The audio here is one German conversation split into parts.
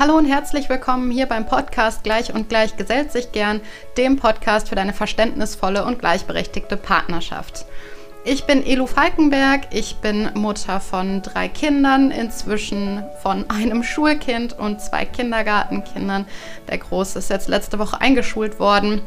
Hallo und herzlich willkommen hier beim Podcast Gleich und Gleich gesellt sich gern, dem Podcast für deine verständnisvolle und gleichberechtigte Partnerschaft. Ich bin Elu Falkenberg, ich bin Mutter von drei Kindern, inzwischen von einem Schulkind und zwei Kindergartenkindern. Der Große ist jetzt letzte Woche eingeschult worden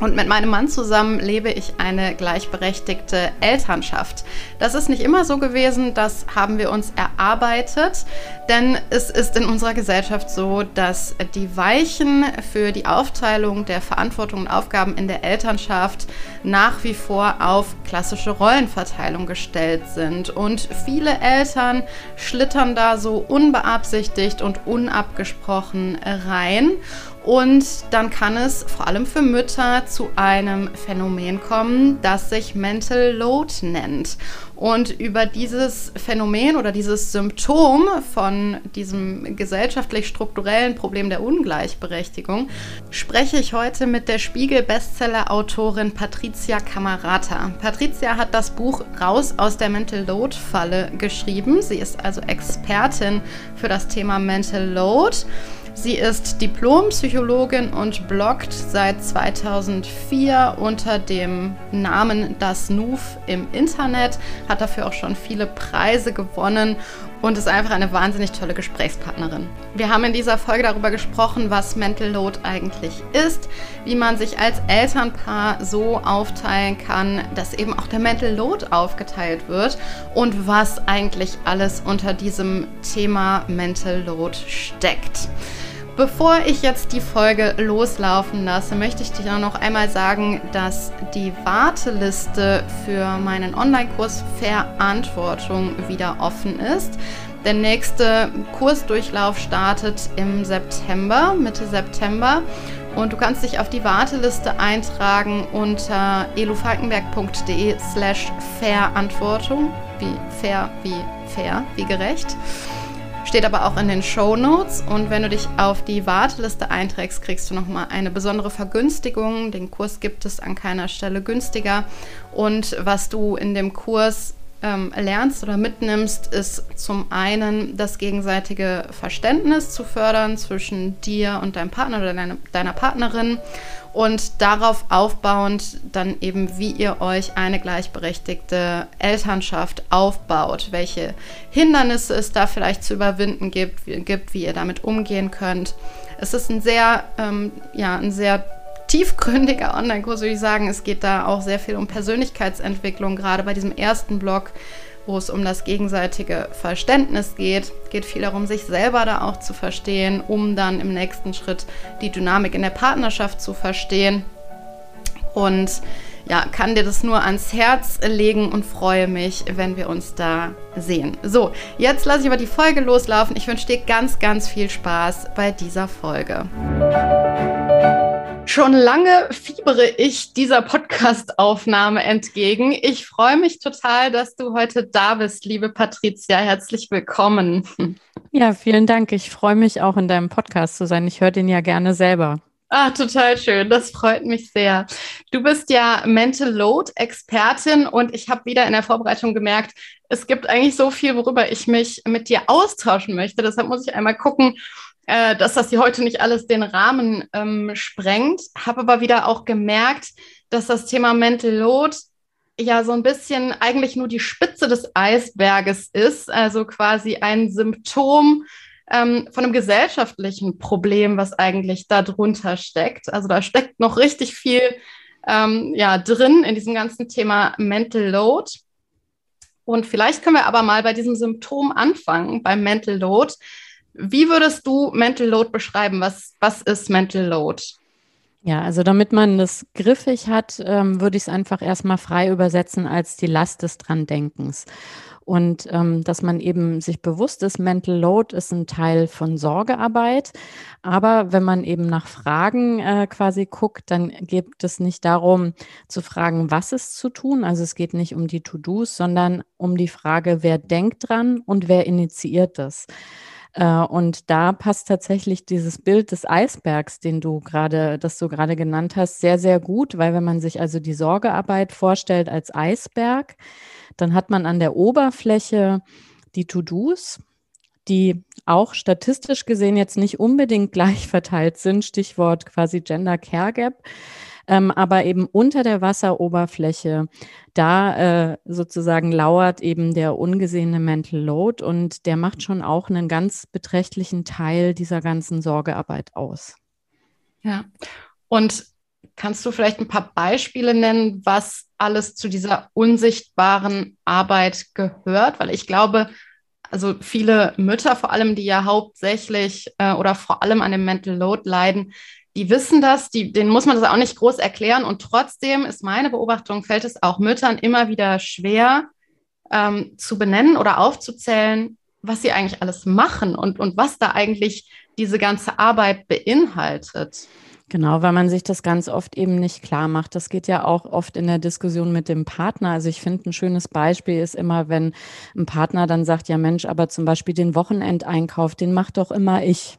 und mit meinem Mann zusammen lebe ich eine gleichberechtigte Elternschaft. Das ist nicht immer so gewesen, das haben wir uns erarbeitet, denn es ist in unserer Gesellschaft so, dass die Weichen für die Aufteilung der Verantwortung und Aufgaben in der Elternschaft nach wie vor auf klassische Rollenverteilung gestellt sind. Und viele Eltern schlittern da so unbeabsichtigt und unabgesprochen rein. Und dann kann es vor allem für Mütter zu einem Phänomen kommen, das sich Mental Load nennt. Und über dieses Phänomen oder dieses Symptom von diesem gesellschaftlich-strukturellen Problem der Ungleichberechtigung spreche ich heute mit der Spiegel-Bestseller-Autorin Patricia Camarata. Patricia hat das Buch Raus aus der Mental Load-Falle geschrieben. Sie ist also Expertin für das Thema Mental Load. Sie ist Diplompsychologin und bloggt seit 2004 unter dem Namen Das Nuf im Internet, hat dafür auch schon viele Preise gewonnen und ist einfach eine wahnsinnig tolle Gesprächspartnerin. Wir haben in dieser Folge darüber gesprochen, was Mental Load eigentlich ist, wie man sich als Elternpaar so aufteilen kann, dass eben auch der Mental Load aufgeteilt wird und was eigentlich alles unter diesem Thema Mental Load steckt. Bevor ich jetzt die Folge loslaufen lasse, möchte ich dir noch einmal sagen, dass die Warteliste für meinen Online-Kurs Verantwortung wieder offen ist. Der nächste Kursdurchlauf startet im September, Mitte September. Und du kannst dich auf die Warteliste eintragen unter elufalkenberg.de slash Verantwortung, wie fair, wie fair, wie gerecht. Steht aber auch in den Show Notes. Und wenn du dich auf die Warteliste einträgst, kriegst du nochmal eine besondere Vergünstigung. Den Kurs gibt es an keiner Stelle günstiger. Und was du in dem Kurs ähm, lernst oder mitnimmst, ist zum einen das gegenseitige Verständnis zu fördern zwischen dir und deinem Partner oder deine, deiner Partnerin und darauf aufbauend dann eben, wie ihr euch eine gleichberechtigte Elternschaft aufbaut, welche Hindernisse es da vielleicht zu überwinden gibt, wie, gibt, wie ihr damit umgehen könnt. Es ist ein sehr, ähm, ja, ein sehr tiefgründiger Online-Kurs, würde ich sagen. Es geht da auch sehr viel um Persönlichkeitsentwicklung, gerade bei diesem ersten Blog wo es um das gegenseitige Verständnis geht. Es geht viel darum, sich selber da auch zu verstehen, um dann im nächsten Schritt die Dynamik in der Partnerschaft zu verstehen. Und ja, kann dir das nur ans Herz legen und freue mich, wenn wir uns da sehen. So, jetzt lasse ich aber die Folge loslaufen. Ich wünsche dir ganz, ganz viel Spaß bei dieser Folge. Schon lange fiebere ich dieser Podcast-Aufnahme entgegen. Ich freue mich total, dass du heute da bist, liebe Patricia. Herzlich willkommen. Ja, vielen Dank. Ich freue mich auch in deinem Podcast zu sein. Ich höre den ja gerne selber. Ah, total schön. Das freut mich sehr. Du bist ja Mental Load Expertin und ich habe wieder in der Vorbereitung gemerkt, es gibt eigentlich so viel, worüber ich mich mit dir austauschen möchte. Deshalb muss ich einmal gucken, äh, dass das hier heute nicht alles den Rahmen ähm, sprengt. Habe aber wieder auch gemerkt, dass das Thema Mental Load ja so ein bisschen eigentlich nur die Spitze des Eisberges ist, also quasi ein Symptom ähm, von einem gesellschaftlichen Problem, was eigentlich darunter steckt. Also da steckt noch richtig viel ähm, ja, drin in diesem ganzen Thema Mental Load. Und vielleicht können wir aber mal bei diesem Symptom anfangen, beim Mental Load. Wie würdest du Mental Load beschreiben? Was, was ist Mental Load? Ja, also damit man das griffig hat, ähm, würde ich es einfach erstmal frei übersetzen als die Last des Dran-Denkens. Und ähm, dass man eben sich bewusst ist, Mental Load ist ein Teil von Sorgearbeit. Aber wenn man eben nach Fragen äh, quasi guckt, dann geht es nicht darum zu fragen, was ist zu tun. Also es geht nicht um die To-Dos, sondern um die Frage, wer denkt dran und wer initiiert das. Äh, und da passt tatsächlich dieses Bild des Eisbergs, den du gerade, das du gerade genannt hast, sehr, sehr gut, weil wenn man sich also die Sorgearbeit vorstellt als Eisberg, dann hat man an der Oberfläche die To-Dos, die auch statistisch gesehen jetzt nicht unbedingt gleich verteilt sind, Stichwort quasi Gender Care Gap. Ähm, aber eben unter der Wasseroberfläche, da äh, sozusagen lauert eben der ungesehene Mental Load und der macht schon auch einen ganz beträchtlichen Teil dieser ganzen Sorgearbeit aus. Ja, und kannst du vielleicht ein paar Beispiele nennen, was alles zu dieser unsichtbaren Arbeit gehört? Weil ich glaube, also viele Mütter vor allem, die ja hauptsächlich äh, oder vor allem an dem Mental Load leiden, die wissen das, die, denen muss man das auch nicht groß erklären. Und trotzdem ist meine Beobachtung, fällt es auch Müttern immer wieder schwer ähm, zu benennen oder aufzuzählen, was sie eigentlich alles machen und, und was da eigentlich diese ganze Arbeit beinhaltet. Genau, weil man sich das ganz oft eben nicht klar macht. Das geht ja auch oft in der Diskussion mit dem Partner. Also ich finde, ein schönes Beispiel ist immer, wenn ein Partner dann sagt, ja Mensch, aber zum Beispiel den Wochenendeinkauf, den macht doch immer ich.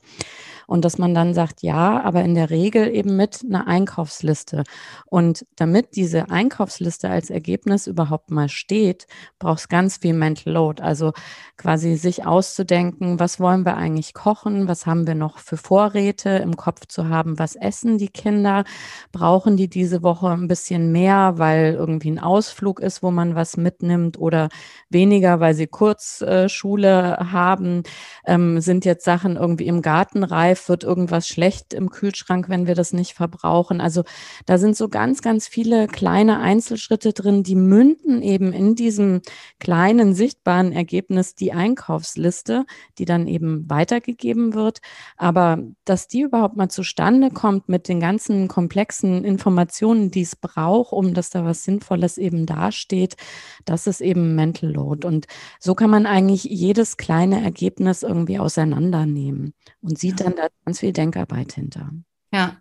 Und dass man dann sagt, ja, aber in der Regel eben mit einer Einkaufsliste. Und damit diese Einkaufsliste als Ergebnis überhaupt mal steht, braucht es ganz viel Mental Load. Also quasi sich auszudenken, was wollen wir eigentlich kochen, was haben wir noch für Vorräte im Kopf zu haben, was essen die Kinder, brauchen die diese Woche ein bisschen mehr, weil irgendwie ein Ausflug ist, wo man was mitnimmt oder weniger, weil sie Kurzschule äh, haben, ähm, sind jetzt Sachen irgendwie im Garten reif, reif, wird irgendwas schlecht im Kühlschrank, wenn wir das nicht verbrauchen. Also da sind so ganz, ganz viele kleine Einzelschritte drin, die münden eben in diesem kleinen sichtbaren Ergebnis die Einkaufsliste, die dann eben weitergegeben wird. Aber dass die überhaupt mal zustande kommt mit den ganzen komplexen Informationen, die es braucht, um dass da was Sinnvolles eben dasteht, das ist eben Mental Load. Und so kann man eigentlich jedes kleine Ergebnis irgendwie auseinandernehmen und sieht dann da ganz viel Denkarbeit hinter. Ja.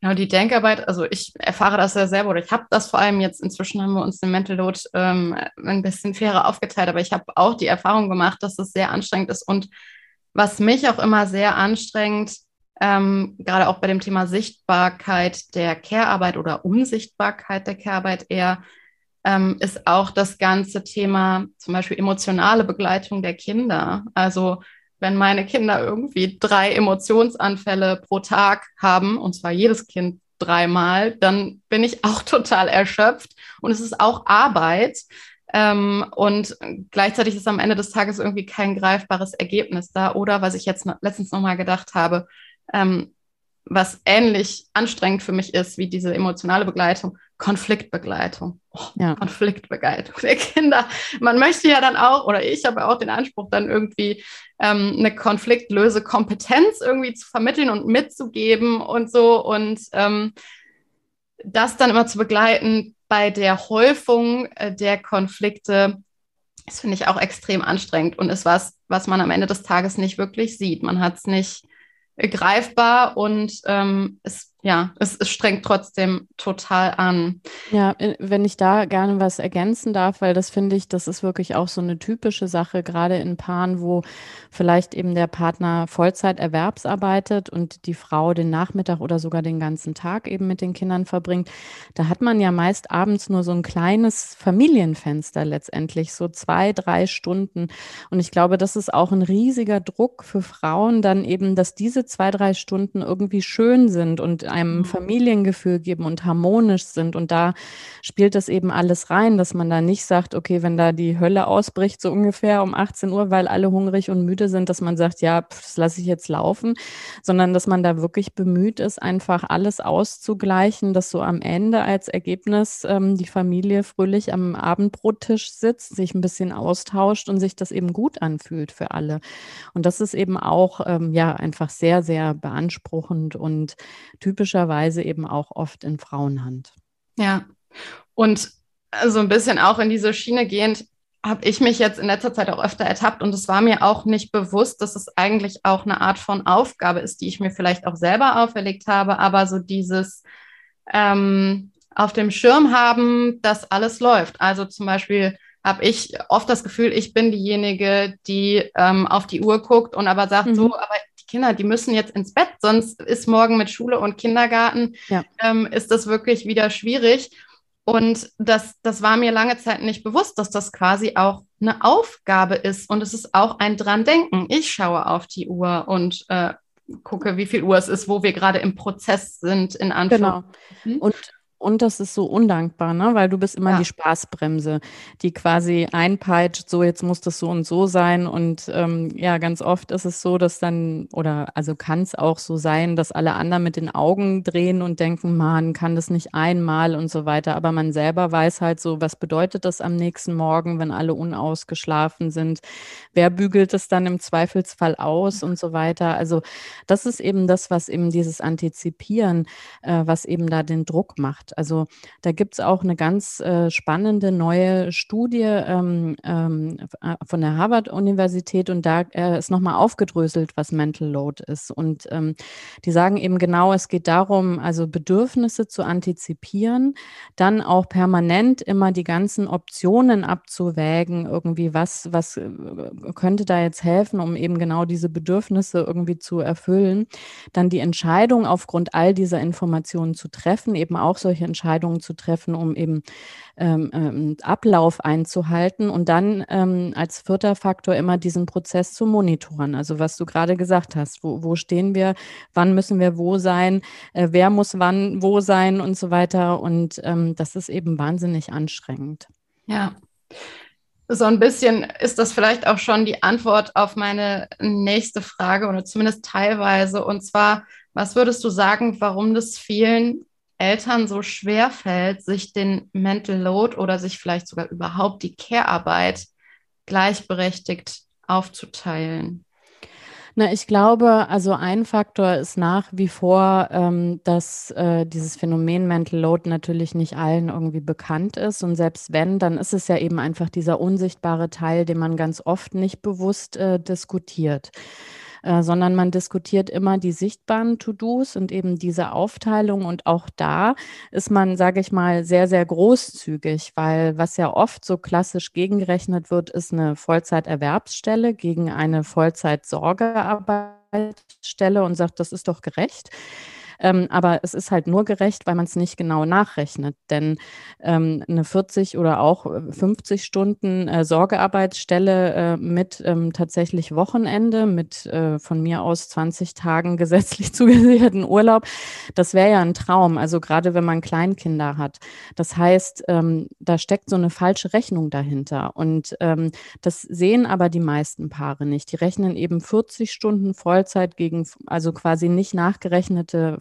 Genau, die Denkarbeit, also ich erfahre das ja selber oder ich habe das vor allem jetzt, inzwischen haben wir uns den Mental Load ähm, ein bisschen fairer aufgeteilt, aber ich habe auch die Erfahrung gemacht, dass es sehr anstrengend ist und was mich auch immer sehr anstrengt, ähm, gerade auch bei dem Thema Sichtbarkeit der Care-Arbeit oder Unsichtbarkeit der Care-Arbeit eher, ähm, ist auch das ganze Thema zum Beispiel emotionale Begleitung der Kinder. Also wenn meine Kinder irgendwie drei Emotionsanfälle pro Tag haben, und zwar jedes Kind dreimal, dann bin ich auch total erschöpft und es ist auch Arbeit. Ähm, und gleichzeitig ist am Ende des Tages irgendwie kein greifbares Ergebnis da. Oder was ich jetzt letztens nochmal gedacht habe, ähm, was ähnlich anstrengend für mich ist wie diese emotionale Begleitung, Konfliktbegleitung. Ja. Konfliktbegleitung der Kinder. Man möchte ja dann auch, oder ich habe auch den Anspruch, dann irgendwie ähm, eine Konfliktlösekompetenz irgendwie zu vermitteln und mitzugeben und so. Und ähm, das dann immer zu begleiten bei der Häufung äh, der Konflikte, das finde ich auch extrem anstrengend und ist was, was man am Ende des Tages nicht wirklich sieht. Man hat es nicht greifbar und ähm, es ja, es, es strengt trotzdem total an. Ja, wenn ich da gerne was ergänzen darf, weil das finde ich, das ist wirklich auch so eine typische Sache, gerade in Paaren, wo vielleicht eben der Partner Vollzeit erwerbsarbeitet und die Frau den Nachmittag oder sogar den ganzen Tag eben mit den Kindern verbringt. Da hat man ja meist abends nur so ein kleines Familienfenster letztendlich, so zwei, drei Stunden. Und ich glaube, das ist auch ein riesiger Druck für Frauen, dann eben, dass diese zwei, drei Stunden irgendwie schön sind und einem mhm. Familiengefühl geben und harmonisch sind. Und da spielt das eben alles rein, dass man da nicht sagt, okay, wenn da die Hölle ausbricht, so ungefähr um 18 Uhr, weil alle hungrig und müde sind, dass man sagt, ja, pff, das lasse ich jetzt laufen, sondern dass man da wirklich bemüht ist, einfach alles auszugleichen, dass so am Ende als Ergebnis ähm, die Familie fröhlich am Abendbrottisch sitzt, sich ein bisschen austauscht und sich das eben gut anfühlt für alle. Und das ist eben auch ähm, ja einfach sehr, sehr beanspruchend und typisch typischerweise eben auch oft in Frauenhand. Ja, und so ein bisschen auch in diese Schiene gehend, habe ich mich jetzt in letzter Zeit auch öfter ertappt und es war mir auch nicht bewusst, dass es eigentlich auch eine Art von Aufgabe ist, die ich mir vielleicht auch selber auferlegt habe, aber so dieses ähm, auf dem Schirm haben, dass alles läuft. Also zum Beispiel habe ich oft das Gefühl, ich bin diejenige, die ähm, auf die Uhr guckt und aber sagt, mhm. so, aber Kinder, die müssen jetzt ins Bett, sonst ist morgen mit Schule und Kindergarten, ja. ähm, ist das wirklich wieder schwierig. Und das, das war mir lange Zeit nicht bewusst, dass das quasi auch eine Aufgabe ist. Und es ist auch ein dran denken. Ich schaue auf die Uhr und äh, gucke, wie viel Uhr es ist, wo wir gerade im Prozess sind, in Anführungszeichen. Genau. Und und das ist so undankbar, ne? weil du bist immer ja. die Spaßbremse, die quasi einpeitscht, so jetzt muss das so und so sein. Und ähm, ja, ganz oft ist es so, dass dann, oder also kann es auch so sein, dass alle anderen mit den Augen drehen und denken, man kann das nicht einmal und so weiter. Aber man selber weiß halt so, was bedeutet das am nächsten Morgen, wenn alle unausgeschlafen sind? Wer bügelt es dann im Zweifelsfall aus und so weiter? Also das ist eben das, was eben dieses Antizipieren, äh, was eben da den Druck macht macht. Also da gibt es auch eine ganz äh, spannende neue Studie ähm, ähm, äh, von der Harvard-Universität und da äh, ist nochmal aufgedröselt, was Mental Load ist. Und ähm, die sagen eben genau, es geht darum, also Bedürfnisse zu antizipieren, dann auch permanent immer die ganzen Optionen abzuwägen, irgendwie was, was äh, könnte da jetzt helfen, um eben genau diese Bedürfnisse irgendwie zu erfüllen. Dann die Entscheidung aufgrund all dieser Informationen zu treffen, eben auch solche solche Entscheidungen zu treffen, um eben ähm, ähm, Ablauf einzuhalten und dann ähm, als vierter Faktor immer diesen Prozess zu monitoren. Also was du gerade gesagt hast, wo, wo stehen wir, wann müssen wir wo sein, äh, wer muss wann wo sein und so weiter. Und ähm, das ist eben wahnsinnig anstrengend. Ja. So ein bisschen ist das vielleicht auch schon die Antwort auf meine nächste Frage oder zumindest teilweise. Und zwar, was würdest du sagen, warum das vielen Eltern so schwer fällt, sich den Mental Load oder sich vielleicht sogar überhaupt die Care-Arbeit gleichberechtigt aufzuteilen? Na, ich glaube, also ein Faktor ist nach wie vor, ähm, dass äh, dieses Phänomen Mental Load natürlich nicht allen irgendwie bekannt ist. Und selbst wenn, dann ist es ja eben einfach dieser unsichtbare Teil, den man ganz oft nicht bewusst äh, diskutiert. Äh, sondern man diskutiert immer die sichtbaren To-Dos und eben diese Aufteilung. Und auch da ist man, sage ich mal, sehr, sehr großzügig, weil was ja oft so klassisch gegengerechnet wird, ist eine Vollzeiterwerbsstelle gegen eine Vollzeit-Sorgearbeitsstelle und sagt, das ist doch gerecht. Ähm, aber es ist halt nur gerecht, weil man es nicht genau nachrechnet. Denn ähm, eine 40 oder auch 50 Stunden äh, Sorgearbeitsstelle äh, mit ähm, tatsächlich Wochenende, mit äh, von mir aus 20 Tagen gesetzlich zugesicherten Urlaub, das wäre ja ein Traum. Also gerade wenn man Kleinkinder hat. Das heißt, ähm, da steckt so eine falsche Rechnung dahinter. Und ähm, das sehen aber die meisten Paare nicht. Die rechnen eben 40 Stunden Vollzeit gegen, also quasi nicht nachgerechnete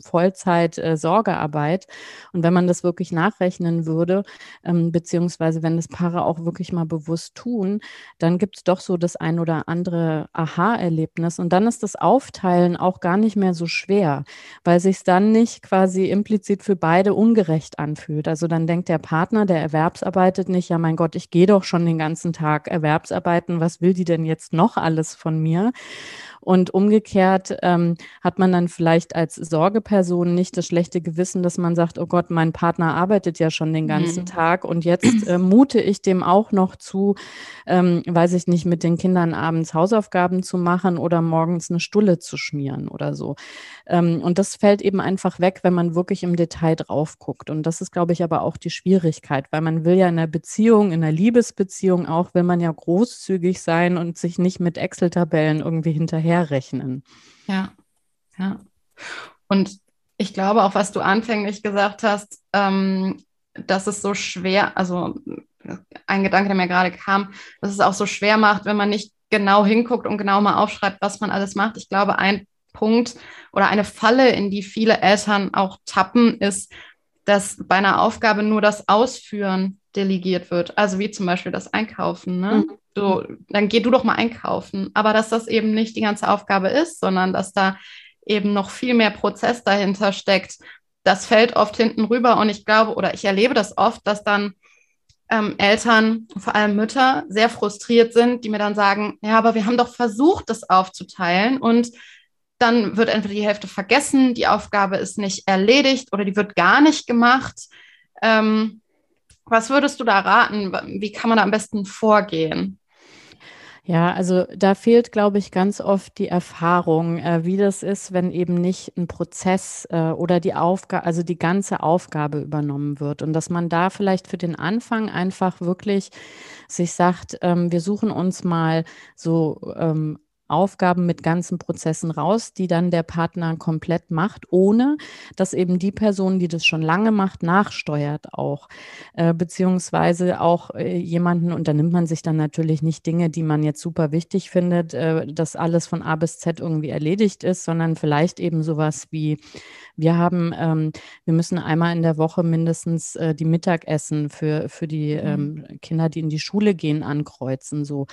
Vollzeit-Sorgearbeit. Äh, und wenn man das wirklich nachrechnen würde, ähm, beziehungsweise wenn das Paare auch wirklich mal bewusst tun, dann gibt es doch so das ein oder andere Aha-Erlebnis. Und dann ist das Aufteilen auch gar nicht mehr so schwer, weil sich dann nicht quasi implizit für beide ungerecht anfühlt. Also dann denkt der Partner, der erwerbsarbeitet nicht, ja mein Gott, ich gehe doch schon den ganzen Tag Erwerbsarbeiten, was will die denn jetzt noch alles von mir? Und umgekehrt ähm, hat man dann vielleicht als Sorgeperson nicht das schlechte Gewissen, dass man sagt, oh Gott, mein Partner arbeitet ja schon den ganzen mhm. Tag und jetzt äh, mute ich dem auch noch zu, ähm, weiß ich nicht, mit den Kindern abends Hausaufgaben zu machen oder morgens eine Stulle zu schmieren oder so. Ähm, und das fällt eben einfach weg, wenn man wirklich im Detail drauf guckt. Und das ist, glaube ich, aber auch die Schwierigkeit, weil man will ja in einer Beziehung, in einer Liebesbeziehung auch, will man ja großzügig sein und sich nicht mit Excel-Tabellen irgendwie hinterher rechnen. Ja, ja. Und ich glaube auch, was du anfänglich gesagt hast, ähm, dass es so schwer, also ein Gedanke, der mir gerade kam, dass es auch so schwer macht, wenn man nicht genau hinguckt und genau mal aufschreibt, was man alles macht. Ich glaube, ein Punkt oder eine Falle, in die viele Eltern auch tappen, ist, dass bei einer Aufgabe nur das Ausführen delegiert wird. Also wie zum Beispiel das Einkaufen. Ne? Mhm. So, dann geh du doch mal einkaufen. Aber dass das eben nicht die ganze Aufgabe ist, sondern dass da eben noch viel mehr Prozess dahinter steckt, das fällt oft hinten rüber. Und ich glaube, oder ich erlebe das oft, dass dann ähm, Eltern, vor allem Mütter, sehr frustriert sind, die mir dann sagen, ja, aber wir haben doch versucht, das aufzuteilen und dann wird entweder die Hälfte vergessen, die Aufgabe ist nicht erledigt oder die wird gar nicht gemacht. Ähm, was würdest du da raten? Wie kann man da am besten vorgehen? Ja, also da fehlt, glaube ich, ganz oft die Erfahrung, äh, wie das ist, wenn eben nicht ein Prozess äh, oder die Aufgabe, also die ganze Aufgabe übernommen wird. Und dass man da vielleicht für den Anfang einfach wirklich sich sagt, ähm, wir suchen uns mal so ähm, Aufgaben mit ganzen Prozessen raus, die dann der Partner komplett macht, ohne dass eben die Person, die das schon lange macht, nachsteuert auch. Äh, beziehungsweise auch äh, jemanden, und da nimmt man sich dann natürlich nicht Dinge, die man jetzt super wichtig findet, äh, dass alles von A bis Z irgendwie erledigt ist, sondern vielleicht eben sowas wie wir haben, ähm, wir müssen einmal in der Woche mindestens äh, die Mittagessen für, für die mhm. ähm, Kinder, die in die Schule gehen, ankreuzen. So.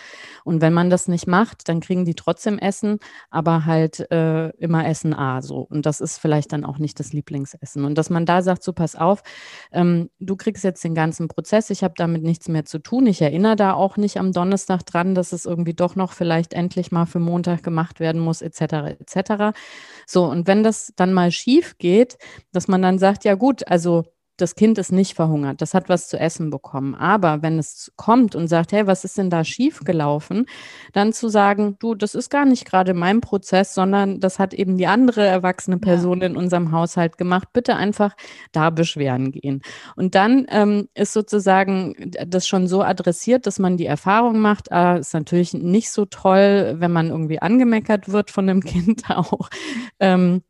Und wenn man das nicht macht, dann kriegen die trotzdem Essen, aber halt äh, immer Essen A. So. Und das ist vielleicht dann auch nicht das Lieblingsessen. Und dass man da sagt, so pass auf, ähm, du kriegst jetzt den ganzen Prozess, ich habe damit nichts mehr zu tun. Ich erinnere da auch nicht am Donnerstag dran, dass es irgendwie doch noch vielleicht endlich mal für Montag gemacht werden muss, etc. etc. So, und wenn das dann mal schief geht, dass man dann sagt, ja gut, also das Kind ist nicht verhungert, das hat was zu essen bekommen. Aber wenn es kommt und sagt, hey, was ist denn da schiefgelaufen, dann zu sagen, du, das ist gar nicht gerade mein Prozess, sondern das hat eben die andere erwachsene Person ja. in unserem Haushalt gemacht. Bitte einfach da beschweren gehen. Und dann ähm, ist sozusagen das schon so adressiert, dass man die Erfahrung macht, ah, ist natürlich nicht so toll, wenn man irgendwie angemeckert wird von dem Kind auch. Ähm,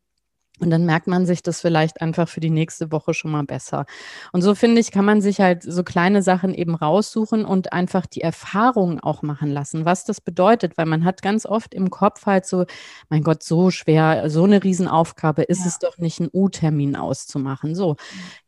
und dann merkt man sich das vielleicht einfach für die nächste Woche schon mal besser. Und so finde ich, kann man sich halt so kleine Sachen eben raussuchen und einfach die Erfahrung auch machen lassen, was das bedeutet, weil man hat ganz oft im Kopf halt so, mein Gott, so schwer, so eine Riesenaufgabe ist ja. es doch nicht, einen U-Termin auszumachen. So,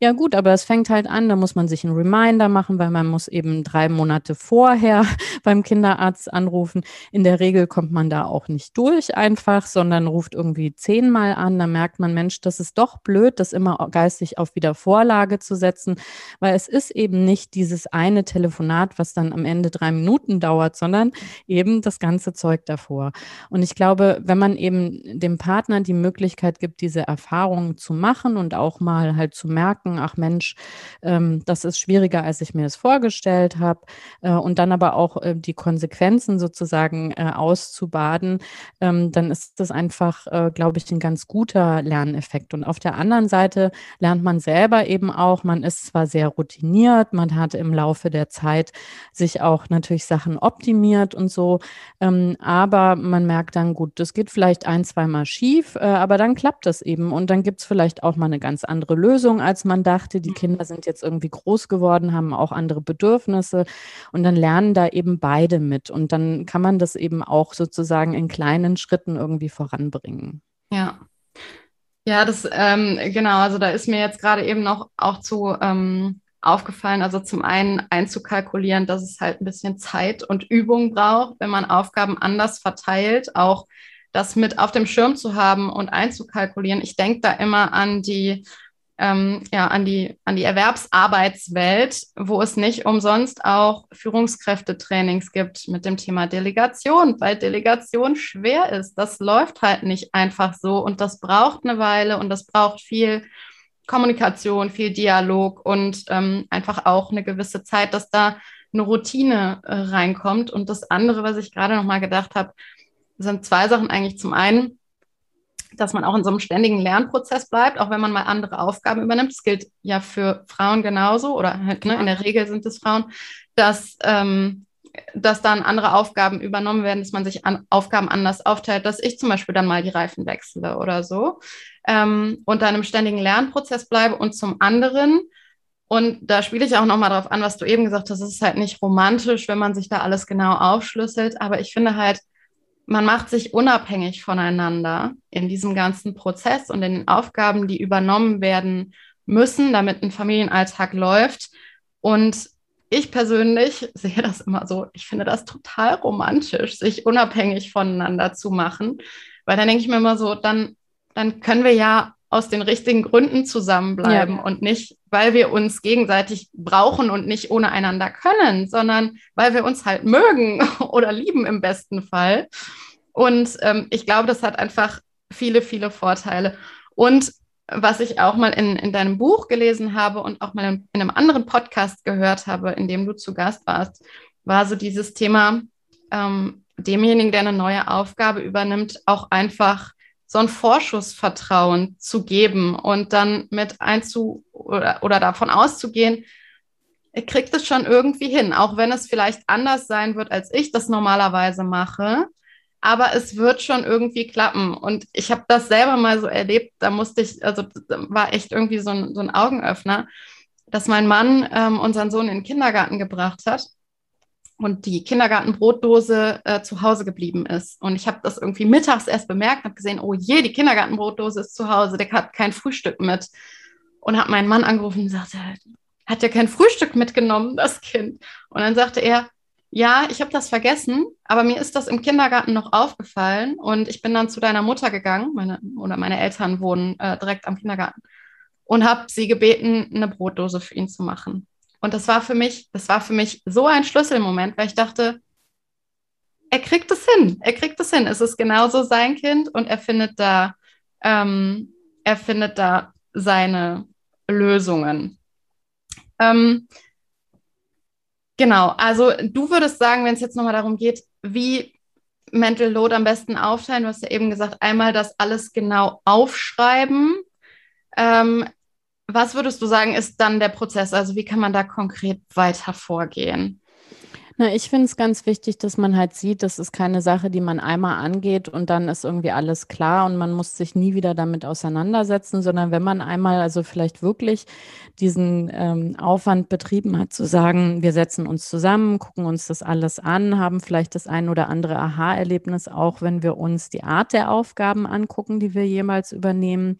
ja gut, aber es fängt halt an, da muss man sich einen Reminder machen, weil man muss eben drei Monate vorher beim Kinderarzt anrufen. In der Regel kommt man da auch nicht durch einfach, sondern ruft irgendwie zehnmal an, da merkt man, Mensch, das ist doch blöd, das immer geistig auf Wiedervorlage zu setzen, weil es ist eben nicht dieses eine Telefonat, was dann am Ende drei Minuten dauert, sondern eben das ganze Zeug davor. Und ich glaube, wenn man eben dem Partner die Möglichkeit gibt, diese Erfahrungen zu machen und auch mal halt zu merken, ach Mensch, ähm, das ist schwieriger, als ich mir es vorgestellt habe, äh, und dann aber auch äh, die Konsequenzen sozusagen äh, auszubaden, ähm, dann ist das einfach, äh, glaube ich, ein ganz guter Lerneffekt. Und auf der anderen Seite lernt man selber eben auch, man ist zwar sehr routiniert, man hat im Laufe der Zeit sich auch natürlich Sachen optimiert und so, ähm, aber man merkt dann, gut, das geht vielleicht ein, zweimal schief, äh, aber dann klappt das eben und dann gibt es vielleicht auch mal eine ganz andere Lösung, als man dachte. Die Kinder sind jetzt irgendwie groß geworden, haben auch andere Bedürfnisse und dann lernen da eben beide mit und dann kann man das eben auch sozusagen in kleinen Schritten irgendwie voranbringen. Ja, ja, das, ähm, genau, also da ist mir jetzt gerade eben noch auch zu ähm, aufgefallen, also zum einen einzukalkulieren, dass es halt ein bisschen Zeit und Übung braucht, wenn man Aufgaben anders verteilt, auch das mit auf dem Schirm zu haben und einzukalkulieren. Ich denke da immer an die ähm, ja, an die, an die Erwerbsarbeitswelt, wo es nicht umsonst auch Führungskräftetrainings gibt mit dem Thema Delegation, weil Delegation schwer ist. Das läuft halt nicht einfach so und das braucht eine Weile und das braucht viel Kommunikation, viel Dialog und ähm, einfach auch eine gewisse Zeit, dass da eine Routine äh, reinkommt. Und das andere, was ich gerade noch mal gedacht habe, sind zwei Sachen eigentlich. Zum einen, dass man auch in so einem ständigen Lernprozess bleibt, auch wenn man mal andere Aufgaben übernimmt. Das gilt ja für Frauen genauso oder halt, ne, in der Regel sind es Frauen, dass, ähm, dass dann andere Aufgaben übernommen werden, dass man sich an Aufgaben anders aufteilt, dass ich zum Beispiel dann mal die Reifen wechsle oder so ähm, und dann im ständigen Lernprozess bleibe und zum anderen und da spiele ich auch nochmal drauf an, was du eben gesagt hast. Es ist halt nicht romantisch, wenn man sich da alles genau aufschlüsselt. Aber ich finde halt, man macht sich unabhängig voneinander in diesem ganzen Prozess und in den Aufgaben, die übernommen werden müssen, damit ein Familienalltag läuft. Und ich persönlich sehe das immer so, ich finde das total romantisch, sich unabhängig voneinander zu machen, weil dann denke ich mir immer so, dann, dann können wir ja aus den richtigen Gründen zusammenbleiben ja. und nicht, weil wir uns gegenseitig brauchen und nicht ohne einander können, sondern weil wir uns halt mögen oder lieben im besten Fall. Und ähm, ich glaube, das hat einfach viele, viele Vorteile. Und was ich auch mal in, in deinem Buch gelesen habe und auch mal in, in einem anderen Podcast gehört habe, in dem du zu Gast warst, war so dieses Thema, ähm, demjenigen, der eine neue Aufgabe übernimmt, auch einfach so ein Vorschussvertrauen zu geben und dann mit einzu oder, oder davon auszugehen, er kriegt es schon irgendwie hin, auch wenn es vielleicht anders sein wird, als ich das normalerweise mache. Aber es wird schon irgendwie klappen. Und ich habe das selber mal so erlebt, da musste ich, also war echt irgendwie so ein, so ein Augenöffner, dass mein Mann ähm, unseren Sohn in den Kindergarten gebracht hat und die Kindergartenbrotdose äh, zu Hause geblieben ist. Und ich habe das irgendwie mittags erst bemerkt, habe gesehen, oh je, die Kindergartenbrotdose ist zu Hause, der hat kein Frühstück mit. Und habe meinen Mann angerufen und sagte, hat ja kein Frühstück mitgenommen, das Kind. Und dann sagte er, ja, ich habe das vergessen, aber mir ist das im Kindergarten noch aufgefallen und ich bin dann zu deiner Mutter gegangen, meine, oder meine Eltern wohnen äh, direkt am Kindergarten und habe sie gebeten, eine Brotdose für ihn zu machen. Und das war für mich, das war für mich so ein Schlüsselmoment, weil ich dachte, er kriegt es hin, er kriegt es hin. Es ist genauso sein Kind und er findet da, ähm, er findet da seine Lösungen. Ähm, genau, also du würdest sagen, wenn es jetzt nochmal darum geht, wie Mental Load am besten aufteilen, du hast ja eben gesagt, einmal das alles genau aufschreiben. Ähm, was würdest du sagen, ist dann der Prozess? Also wie kann man da konkret weiter vorgehen? Na, ich finde es ganz wichtig, dass man halt sieht, das ist keine Sache, die man einmal angeht und dann ist irgendwie alles klar und man muss sich nie wieder damit auseinandersetzen, sondern wenn man einmal also vielleicht wirklich diesen ähm, Aufwand betrieben hat, zu sagen, wir setzen uns zusammen, gucken uns das alles an, haben vielleicht das ein oder andere Aha-Erlebnis, auch wenn wir uns die Art der Aufgaben angucken, die wir jemals übernehmen,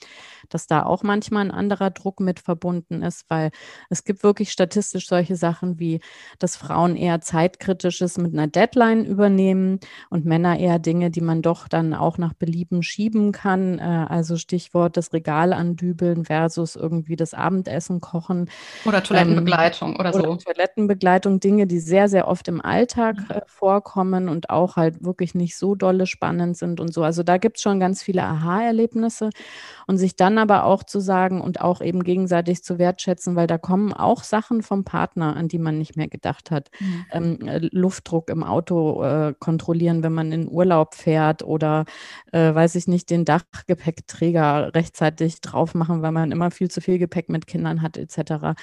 dass da auch manchmal ein anderer Druck mit verbunden ist, weil es gibt wirklich statistisch solche Sachen wie, dass Frauen eher zeitkritisches mit einer Deadline übernehmen und Männer eher Dinge, die man doch dann auch nach Belieben schieben kann. Äh, also Stichwort das Regal andübeln versus irgendwie das Abendessen kochen. Oder Toilettenbegleitung ähm, oder so. Oder Toilettenbegleitung, Dinge, die sehr, sehr oft im Alltag äh, vorkommen und auch halt wirklich nicht so dolle spannend sind und so. Also da gibt es schon ganz viele Aha-Erlebnisse und sich dann aber auch zu sagen und auch eben gegenseitig zu wertschätzen, weil da kommen auch Sachen vom Partner, an die man nicht mehr gedacht hat. Mhm. Ähm, äh, Luftdruck im Auto äh, kontrollieren, wenn man in Urlaub fährt oder äh, weiß ich nicht, den Dachgepäckträger rechtzeitig drauf machen, weil man immer viel zu viel Gepäck mit Kindern hat, etc.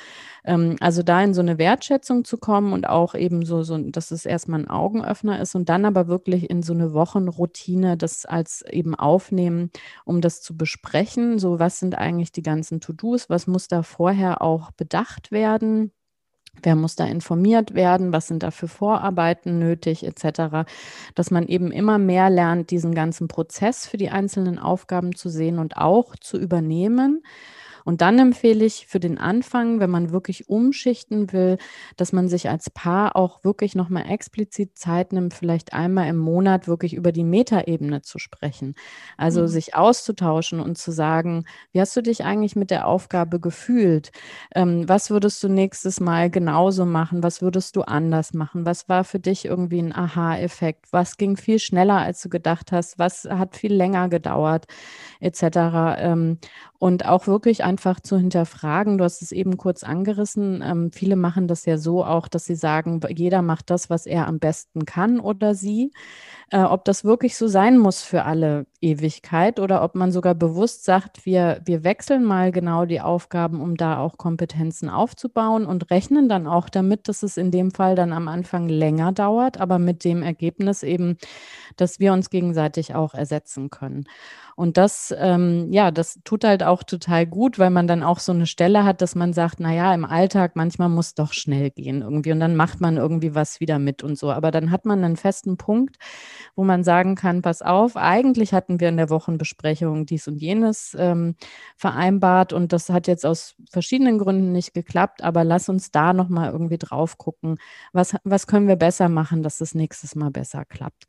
Ähm, also da in so eine Wertschätzung zu kommen und auch eben so, so, dass es erstmal ein Augenöffner ist und dann aber wirklich in so eine Wochenroutine das als eben aufnehmen, um das zu besprechen. So, was sind eigentlich die ganzen To-Dos? Was muss da vorher auch bedacht werden? Wer muss da informiert werden? Was sind da für Vorarbeiten nötig, etc. Dass man eben immer mehr lernt, diesen ganzen Prozess für die einzelnen Aufgaben zu sehen und auch zu übernehmen und dann empfehle ich für den Anfang, wenn man wirklich umschichten will, dass man sich als Paar auch wirklich nochmal explizit Zeit nimmt, vielleicht einmal im Monat wirklich über die Metaebene zu sprechen. Also mhm. sich auszutauschen und zu sagen, wie hast du dich eigentlich mit der Aufgabe gefühlt? Ähm, was würdest du nächstes Mal genauso machen? Was würdest du anders machen? Was war für dich irgendwie ein Aha-Effekt? Was ging viel schneller, als du gedacht hast? Was hat viel länger gedauert? Etc. Ähm, und auch wirklich einfach zu hinterfragen. Du hast es eben kurz angerissen. Ähm, viele machen das ja so auch, dass sie sagen, jeder macht das, was er am besten kann oder sie. Äh, ob das wirklich so sein muss für alle Ewigkeit oder ob man sogar bewusst sagt, wir, wir wechseln mal genau die Aufgaben, um da auch Kompetenzen aufzubauen und rechnen dann auch damit, dass es in dem Fall dann am Anfang länger dauert, aber mit dem Ergebnis eben, dass wir uns gegenseitig auch ersetzen können. Und das, ähm, ja, das tut halt auch total gut, weil man dann auch so eine Stelle hat, dass man sagt, naja, im Alltag manchmal muss doch schnell gehen irgendwie und dann macht man irgendwie was wieder mit und so. Aber dann hat man einen festen Punkt, wo man sagen kann, pass auf, eigentlich hatten wir in der Wochenbesprechung dies und jenes ähm, vereinbart und das hat jetzt aus verschiedenen Gründen nicht geklappt, aber lass uns da nochmal irgendwie drauf gucken, was, was können wir besser machen, dass das nächstes Mal besser klappt.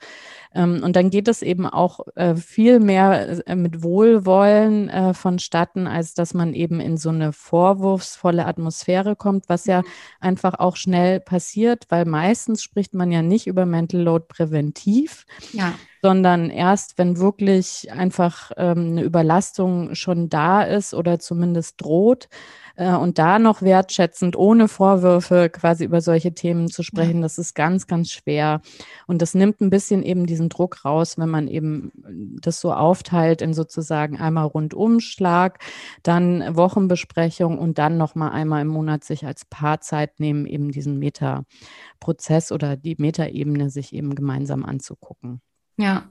Ähm, und dann geht es eben auch äh, viel mehr äh, mit Wohlwollen äh, vonstatten, als dass man eben in so eine vorwurfsvolle Atmosphäre kommt, was ja mhm. einfach auch schnell passiert, weil meistens spricht man ja nicht über Mental Load präventiv, ja. Sondern erst, wenn wirklich einfach ähm, eine Überlastung schon da ist oder zumindest droht, äh, und da noch wertschätzend, ohne Vorwürfe quasi über solche Themen zu sprechen, ja. das ist ganz, ganz schwer. Und das nimmt ein bisschen eben diesen Druck raus, wenn man eben das so aufteilt in sozusagen einmal Rundumschlag, dann Wochenbesprechung und dann nochmal einmal im Monat sich als Paar Zeit nehmen, eben diesen Meta-Prozess oder die Metaebene sich eben gemeinsam anzugucken. Ja.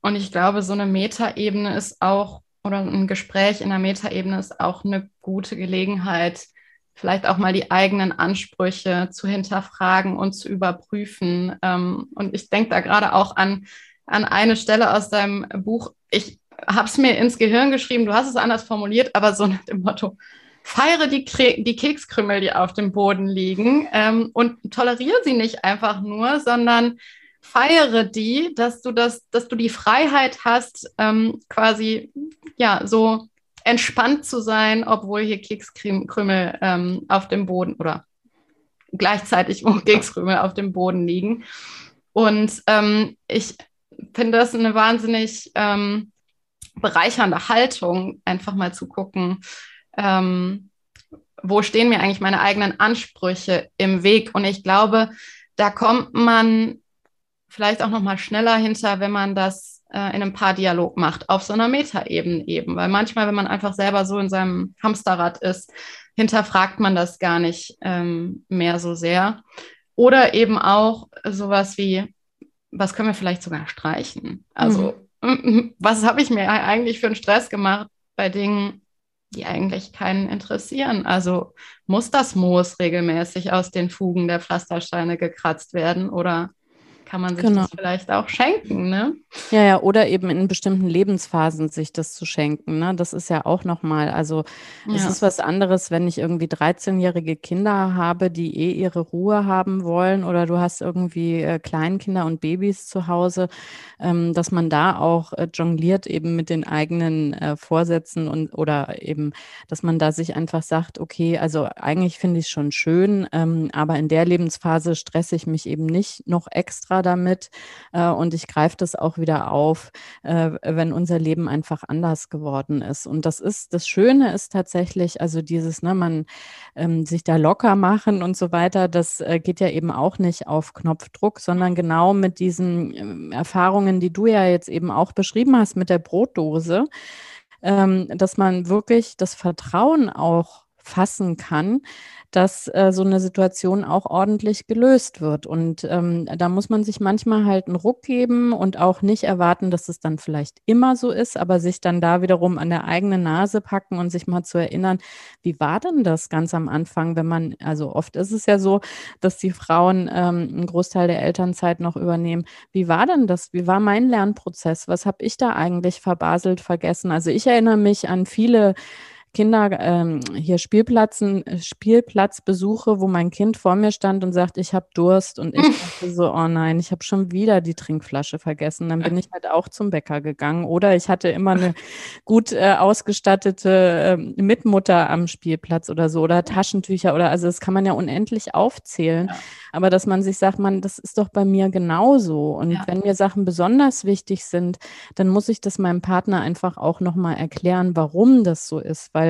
Und ich glaube, so eine Metaebene ist auch oder ein Gespräch in der Metaebene ist auch eine gute Gelegenheit, vielleicht auch mal die eigenen Ansprüche zu hinterfragen und zu überprüfen. Ähm, und ich denke da gerade auch an, an eine Stelle aus deinem Buch. Ich habe es mir ins Gehirn geschrieben, du hast es anders formuliert, aber so nach dem Motto, feiere die, die Kekskrümel, die auf dem Boden liegen ähm, und toleriere sie nicht einfach nur, sondern feiere die, dass du das, dass du die Freiheit hast, ähm, quasi ja so entspannt zu sein, obwohl hier Kekskrümel ähm, auf dem Boden oder gleichzeitig Kekskrümel auf dem Boden liegen. Und ähm, ich finde das eine wahnsinnig ähm, bereichernde Haltung, einfach mal zu gucken, ähm, wo stehen mir eigentlich meine eigenen Ansprüche im Weg. Und ich glaube, da kommt man vielleicht auch noch mal schneller hinter, wenn man das äh, in einem Paar-Dialog macht, auf so einer Metaebene eben. Weil manchmal, wenn man einfach selber so in seinem Hamsterrad ist, hinterfragt man das gar nicht ähm, mehr so sehr. Oder eben auch sowas wie, was können wir vielleicht sogar streichen? Also, mhm. was habe ich mir eigentlich für einen Stress gemacht bei Dingen, die eigentlich keinen interessieren? Also, muss das Moos regelmäßig aus den Fugen der Pflastersteine gekratzt werden oder kann man sich genau. das vielleicht auch schenken, ne? Ja, ja, oder eben in bestimmten Lebensphasen sich das zu schenken, ne? Das ist ja auch nochmal, also ja. es ist was anderes, wenn ich irgendwie 13-jährige Kinder habe, die eh ihre Ruhe haben wollen oder du hast irgendwie äh, Kleinkinder und Babys zu Hause, ähm, dass man da auch äh, jongliert eben mit den eigenen äh, Vorsätzen und oder eben, dass man da sich einfach sagt, okay, also eigentlich finde ich es schon schön, ähm, aber in der Lebensphase stresse ich mich eben nicht noch extra damit äh, und ich greife das auch wieder auf, äh, wenn unser Leben einfach anders geworden ist. Und das ist, das Schöne ist tatsächlich, also dieses, ne, man ähm, sich da locker machen und so weiter, das äh, geht ja eben auch nicht auf Knopfdruck, sondern genau mit diesen äh, Erfahrungen, die du ja jetzt eben auch beschrieben hast mit der Brotdose, ähm, dass man wirklich das Vertrauen auch fassen kann, dass äh, so eine Situation auch ordentlich gelöst wird. Und ähm, da muss man sich manchmal halt einen Ruck geben und auch nicht erwarten, dass es dann vielleicht immer so ist, aber sich dann da wiederum an der eigenen Nase packen und sich mal zu erinnern, wie war denn das ganz am Anfang, wenn man, also oft ist es ja so, dass die Frauen ähm, einen Großteil der Elternzeit noch übernehmen. Wie war denn das? Wie war mein Lernprozess? Was habe ich da eigentlich verbaselt, vergessen? Also ich erinnere mich an viele Kinder ähm, hier Spielplatzen, Spielplatzbesuche, wo mein Kind vor mir stand und sagt, ich habe Durst und ich dachte so, oh nein, ich habe schon wieder die Trinkflasche vergessen. Dann bin ich halt auch zum Bäcker gegangen oder ich hatte immer eine gut äh, ausgestattete äh, Mitmutter am Spielplatz oder so oder Taschentücher oder also das kann man ja unendlich aufzählen. Ja. Aber dass man sich sagt, man, das ist doch bei mir genauso. Und ja. wenn mir Sachen besonders wichtig sind, dann muss ich das meinem Partner einfach auch nochmal erklären, warum das so ist. Weil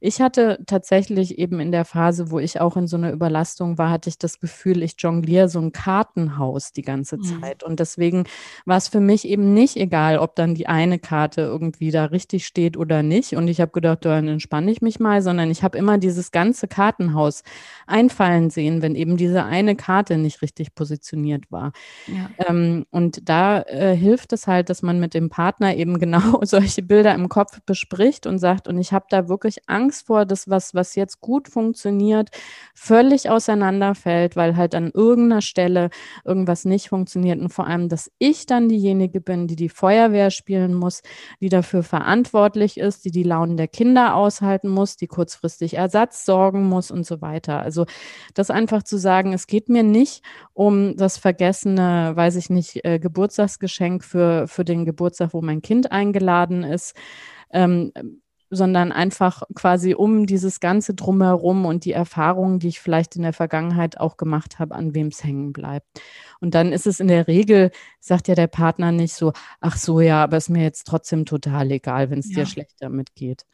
ich hatte tatsächlich eben in der Phase, wo ich auch in so einer Überlastung war, hatte ich das Gefühl, ich jongliere so ein Kartenhaus die ganze mhm. Zeit. Und deswegen war es für mich eben nicht egal, ob dann die eine Karte irgendwie da richtig steht oder nicht. Und ich habe gedacht, dann entspanne ich mich mal, sondern ich habe immer dieses ganze Kartenhaus einfallen sehen, wenn eben diese eine Karte Karte nicht richtig positioniert war. Ja. Ähm, und da äh, hilft es halt, dass man mit dem Partner eben genau solche Bilder im Kopf bespricht und sagt, und ich habe da wirklich Angst vor, dass was, was jetzt gut funktioniert, völlig auseinanderfällt, weil halt an irgendeiner Stelle irgendwas nicht funktioniert. Und vor allem, dass ich dann diejenige bin, die die Feuerwehr spielen muss, die dafür verantwortlich ist, die die Launen der Kinder aushalten muss, die kurzfristig Ersatz sorgen muss und so weiter. Also das einfach zu sagen, es geht mir mir nicht um das vergessene, weiß ich nicht, äh, Geburtstagsgeschenk für, für den Geburtstag, wo mein Kind eingeladen ist. Ähm, sondern einfach quasi um dieses ganze drumherum und die Erfahrungen, die ich vielleicht in der Vergangenheit auch gemacht habe, an wem es hängen bleibt. Und dann ist es in der Regel, sagt ja der Partner nicht so, ach so, ja, aber ist mir jetzt trotzdem total egal, wenn es ja. dir schlecht damit geht.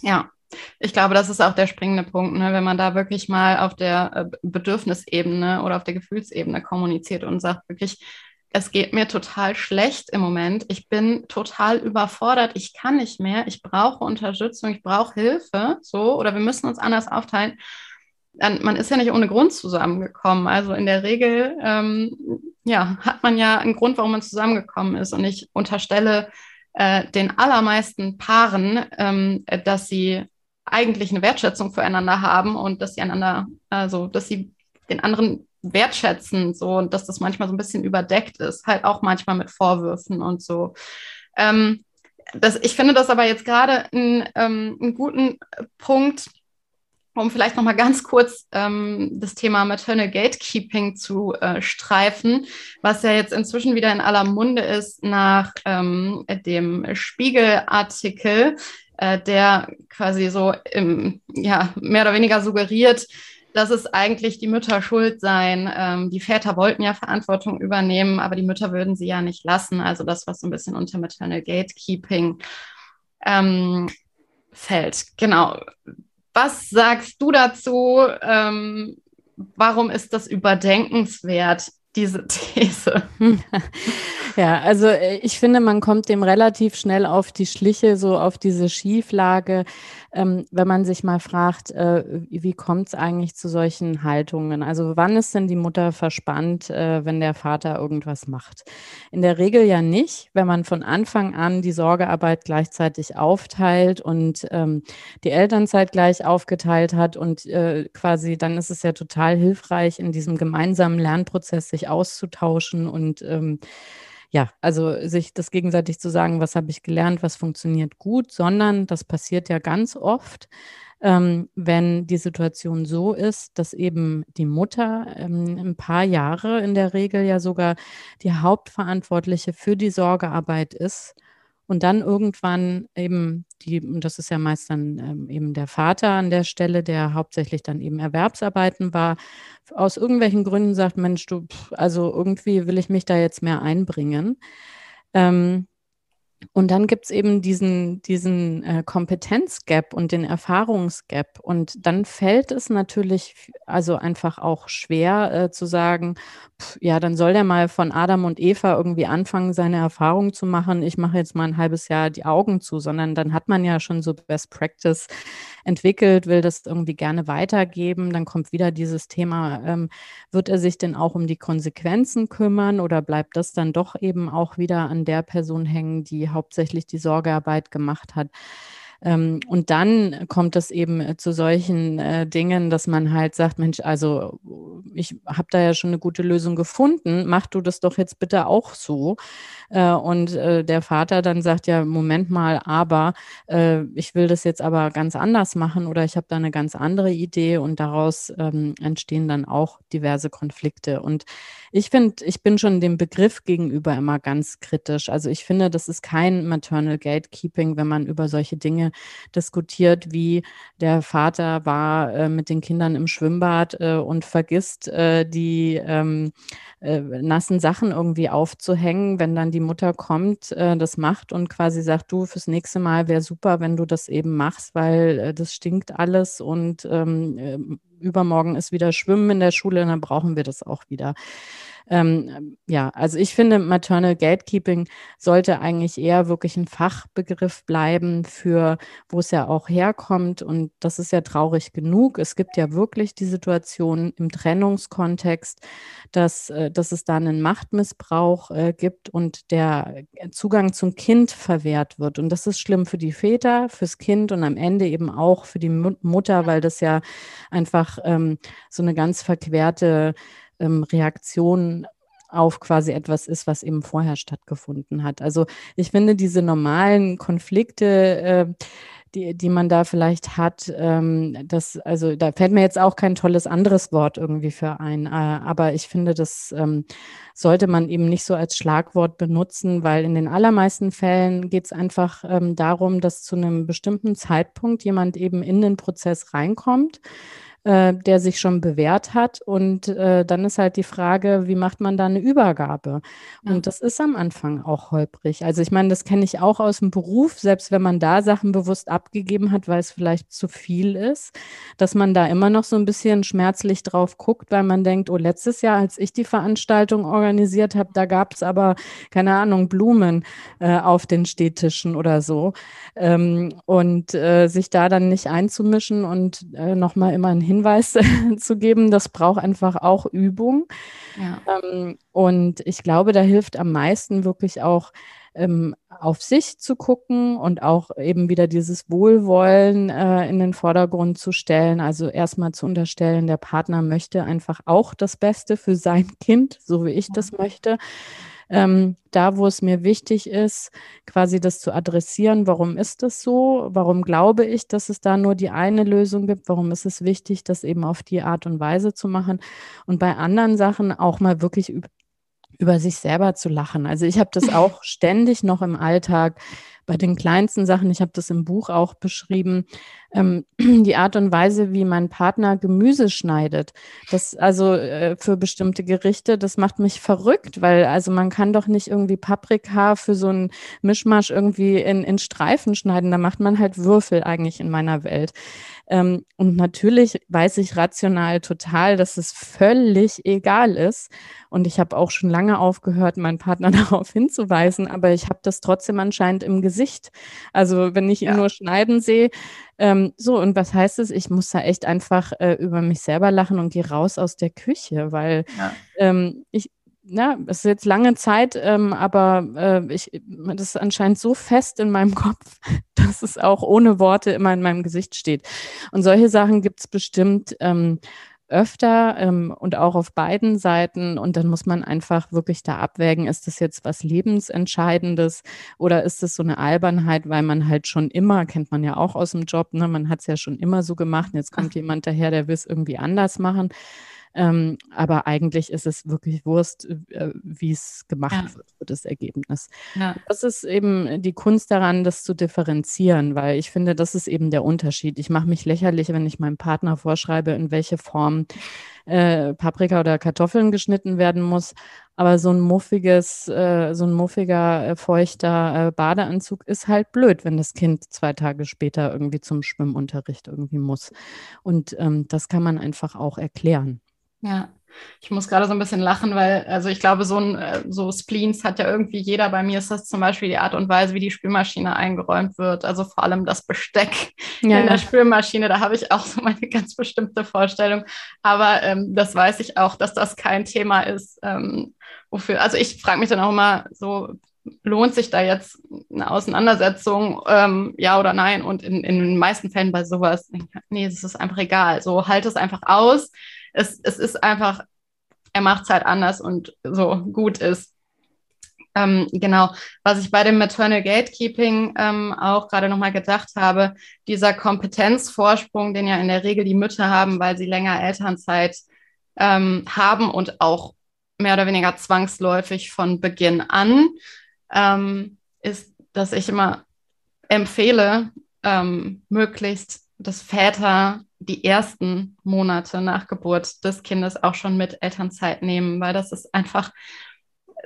Ja, ich glaube, das ist auch der springende Punkt, ne? wenn man da wirklich mal auf der äh, Bedürfnisebene oder auf der Gefühlsebene kommuniziert und sagt wirklich, es geht mir total schlecht im Moment, ich bin total überfordert, ich kann nicht mehr, ich brauche Unterstützung, ich brauche Hilfe, so, oder wir müssen uns anders aufteilen. Dann, man ist ja nicht ohne Grund zusammengekommen. Also in der Regel, ähm, ja, hat man ja einen Grund, warum man zusammengekommen ist. Und ich unterstelle äh, den allermeisten Paaren, ähm, dass sie eigentlich eine Wertschätzung füreinander haben und dass sie einander, also dass sie den anderen wertschätzen so und dass das manchmal so ein bisschen überdeckt ist, halt auch manchmal mit Vorwürfen und so. Ähm, das, ich finde das aber jetzt gerade ähm, einen guten Punkt, um vielleicht noch mal ganz kurz ähm, das Thema Maternal Gatekeeping zu äh, streifen, was ja jetzt inzwischen wieder in aller Munde ist nach ähm, dem Spiegelartikel, äh, der quasi so im, ja, mehr oder weniger suggeriert, dass es eigentlich die Mütter schuld seien. Ähm, die Väter wollten ja Verantwortung übernehmen, aber die Mütter würden sie ja nicht lassen. Also das, was so ein bisschen unter Maternal Gatekeeping ähm, fällt. Genau. Was sagst du dazu? Ähm, warum ist das überdenkenswert, diese These? Ja, also äh, ich finde, man kommt dem relativ schnell auf die Schliche, so auf diese Schieflage, ähm, wenn man sich mal fragt, äh, wie kommt es eigentlich zu solchen Haltungen? Also wann ist denn die Mutter verspannt, äh, wenn der Vater irgendwas macht? In der Regel ja nicht, wenn man von Anfang an die Sorgearbeit gleichzeitig aufteilt und ähm, die Elternzeit gleich aufgeteilt hat und äh, quasi dann ist es ja total hilfreich, in diesem gemeinsamen Lernprozess sich auszutauschen und ähm, ja, also sich das gegenseitig zu sagen, was habe ich gelernt, was funktioniert gut, sondern das passiert ja ganz oft, ähm, wenn die Situation so ist, dass eben die Mutter ähm, ein paar Jahre in der Regel ja sogar die Hauptverantwortliche für die Sorgearbeit ist und dann irgendwann eben die, und das ist ja meist dann ähm, eben der Vater an der Stelle, der hauptsächlich dann eben Erwerbsarbeiten war, aus irgendwelchen Gründen sagt, Mensch, du, also irgendwie will ich mich da jetzt mehr einbringen. Ähm, und dann gibt es eben diesen, diesen äh, Kompetenzgap und den Erfahrungsgap. Und dann fällt es natürlich also einfach auch schwer äh, zu sagen, pff, ja, dann soll der mal von Adam und Eva irgendwie anfangen, seine Erfahrungen zu machen. Ich mache jetzt mal ein halbes Jahr die Augen zu, sondern dann hat man ja schon so Best Practice entwickelt, will das irgendwie gerne weitergeben. Dann kommt wieder dieses Thema, ähm, wird er sich denn auch um die Konsequenzen kümmern oder bleibt das dann doch eben auch wieder an der Person hängen, die hauptsächlich die Sorgearbeit gemacht hat. Ähm, und dann kommt es eben äh, zu solchen äh, Dingen, dass man halt sagt, Mensch, also ich habe da ja schon eine gute Lösung gefunden, mach du das doch jetzt bitte auch so. Äh, und äh, der Vater dann sagt, ja, Moment mal, aber äh, ich will das jetzt aber ganz anders machen oder ich habe da eine ganz andere Idee und daraus ähm, entstehen dann auch diverse Konflikte. Und ich finde, ich bin schon dem Begriff gegenüber immer ganz kritisch. Also ich finde, das ist kein Maternal Gatekeeping, wenn man über solche Dinge diskutiert, wie der Vater war mit den Kindern im Schwimmbad und vergisst äh, die ähm, äh, nassen Sachen irgendwie aufzuhängen, wenn dann die Mutter kommt, äh, das macht und quasi sagt, du, fürs nächste Mal wäre super, wenn du das eben machst, weil äh, das stinkt alles und ähm, übermorgen ist wieder Schwimmen in der Schule, dann brauchen wir das auch wieder. Ähm, ja, also ich finde, Maternal Gatekeeping sollte eigentlich eher wirklich ein Fachbegriff bleiben für, wo es ja auch herkommt. Und das ist ja traurig genug. Es gibt ja wirklich die Situation im Trennungskontext, dass, äh, dass es da einen Machtmissbrauch äh, gibt und der Zugang zum Kind verwehrt wird. Und das ist schlimm für die Väter, fürs Kind und am Ende eben auch für die Mutter, weil das ja einfach ähm, so eine ganz verquerte ähm, Reaktion auf quasi etwas ist, was eben vorher stattgefunden hat. Also ich finde diese normalen Konflikte, äh, die, die man da vielleicht hat, ähm, das, also da fällt mir jetzt auch kein tolles anderes Wort irgendwie für ein, äh, aber ich finde, das ähm, sollte man eben nicht so als Schlagwort benutzen, weil in den allermeisten Fällen geht es einfach ähm, darum, dass zu einem bestimmten Zeitpunkt jemand eben in den Prozess reinkommt äh, der sich schon bewährt hat. Und äh, dann ist halt die Frage, wie macht man da eine Übergabe? Ja. Und das ist am Anfang auch holprig. Also ich meine, das kenne ich auch aus dem Beruf, selbst wenn man da Sachen bewusst abgegeben hat, weil es vielleicht zu viel ist, dass man da immer noch so ein bisschen schmerzlich drauf guckt, weil man denkt, oh, letztes Jahr, als ich die Veranstaltung organisiert habe, da gab es aber, keine Ahnung, Blumen äh, auf den Städtischen oder so. Ähm, und äh, sich da dann nicht einzumischen und äh, nochmal immer ein Hinweis zu geben. Das braucht einfach auch Übung. Ja. Ähm, und ich glaube, da hilft am meisten wirklich auch ähm, auf sich zu gucken und auch eben wieder dieses Wohlwollen äh, in den Vordergrund zu stellen. Also erstmal zu unterstellen, der Partner möchte einfach auch das Beste für sein Kind, so wie ich das möchte ähm, da, wo es mir wichtig ist, quasi das zu adressieren, warum ist das so, warum glaube ich, dass es da nur die eine Lösung gibt, warum ist es wichtig, das eben auf die Art und Weise zu machen? Und bei anderen Sachen auch mal wirklich über sich selber zu lachen. Also ich habe das auch ständig noch im Alltag bei den kleinsten Sachen. Ich habe das im Buch auch beschrieben ähm, die Art und Weise, wie mein Partner Gemüse schneidet. Das also äh, für bestimmte Gerichte, das macht mich verrückt, weil also man kann doch nicht irgendwie Paprika für so einen Mischmasch irgendwie in, in Streifen schneiden. Da macht man halt Würfel eigentlich in meiner Welt. Ähm, und natürlich weiß ich rational total, dass es völlig egal ist. Und ich habe auch schon lange aufgehört, meinen Partner darauf hinzuweisen, aber ich habe das trotzdem anscheinend im Gesicht. Also wenn ich ihn ja. nur schneiden sehe, ähm, so, und was heißt es? Ich muss da echt einfach äh, über mich selber lachen und gehe raus aus der Küche, weil ja. ähm, ich, na, es ist jetzt lange Zeit, ähm, aber äh, ich, das ist anscheinend so fest in meinem Kopf, dass es auch ohne Worte immer in meinem Gesicht steht. Und solche Sachen gibt es bestimmt. Ähm, öfter ähm, und auch auf beiden Seiten. Und dann muss man einfach wirklich da abwägen, ist das jetzt was Lebensentscheidendes oder ist das so eine Albernheit, weil man halt schon immer, kennt man ja auch aus dem Job, ne, man hat es ja schon immer so gemacht und jetzt kommt Ach. jemand daher, der will es irgendwie anders machen. Ähm, aber eigentlich ist es wirklich Wurst, äh, wie es gemacht ja. wird für das Ergebnis. Ja. Das ist eben die Kunst daran, das zu differenzieren, weil ich finde, das ist eben der Unterschied. Ich mache mich lächerlich, wenn ich meinem Partner vorschreibe, in welche Form äh, Paprika oder Kartoffeln geschnitten werden muss. Aber so ein muffiges, äh, so ein muffiger, äh, feuchter äh, Badeanzug ist halt blöd, wenn das Kind zwei Tage später irgendwie zum Schwimmunterricht irgendwie muss. Und ähm, das kann man einfach auch erklären. Ja, ich muss gerade so ein bisschen lachen, weil, also ich glaube, so ein äh, so Spleens hat ja irgendwie jeder. Bei mir ist das zum Beispiel die Art und Weise, wie die Spülmaschine eingeräumt wird. Also vor allem das Besteck ja. in der Spülmaschine. Da habe ich auch so meine ganz bestimmte Vorstellung. Aber ähm, das weiß ich auch, dass das kein Thema ist. Ähm, wofür, also ich frage mich dann auch immer so, lohnt sich da jetzt eine Auseinandersetzung, ähm, ja oder nein? Und in, in den meisten Fällen bei sowas, nee, es ist einfach egal. So, halt es einfach aus es, es ist einfach, er macht es halt anders und so gut ist. Ähm, genau, was ich bei dem Maternal Gatekeeping ähm, auch gerade nochmal gedacht habe, dieser Kompetenzvorsprung, den ja in der Regel die Mütter haben, weil sie länger Elternzeit ähm, haben und auch mehr oder weniger zwangsläufig von Beginn an, ähm, ist, dass ich immer empfehle, ähm, möglichst, dass Väter die ersten Monate nach Geburt des Kindes auch schon mit Elternzeit nehmen, weil das ist einfach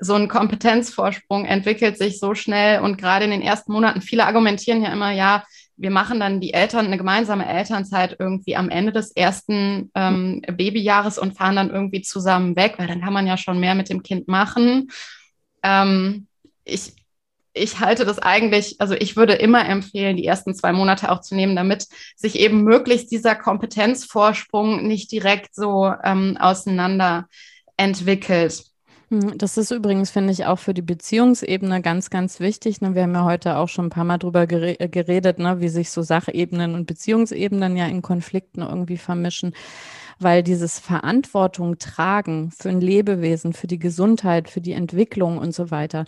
so ein Kompetenzvorsprung entwickelt sich so schnell und gerade in den ersten Monaten, viele argumentieren ja immer, ja, wir machen dann die Eltern eine gemeinsame Elternzeit irgendwie am Ende des ersten ähm, Babyjahres und fahren dann irgendwie zusammen weg, weil dann kann man ja schon mehr mit dem Kind machen. Ähm, ich ich halte das eigentlich, also ich würde immer empfehlen, die ersten zwei Monate auch zu nehmen, damit sich eben möglichst dieser Kompetenzvorsprung nicht direkt so ähm, auseinander entwickelt. Hm, das ist übrigens, finde ich, auch für die Beziehungsebene ganz, ganz wichtig. Ne? Wir haben ja heute auch schon ein paar Mal drüber äh, geredet, ne? wie sich so Sachebenen und Beziehungsebenen ja in Konflikten irgendwie vermischen. Weil dieses Verantwortung tragen für ein Lebewesen, für die Gesundheit, für die Entwicklung und so weiter,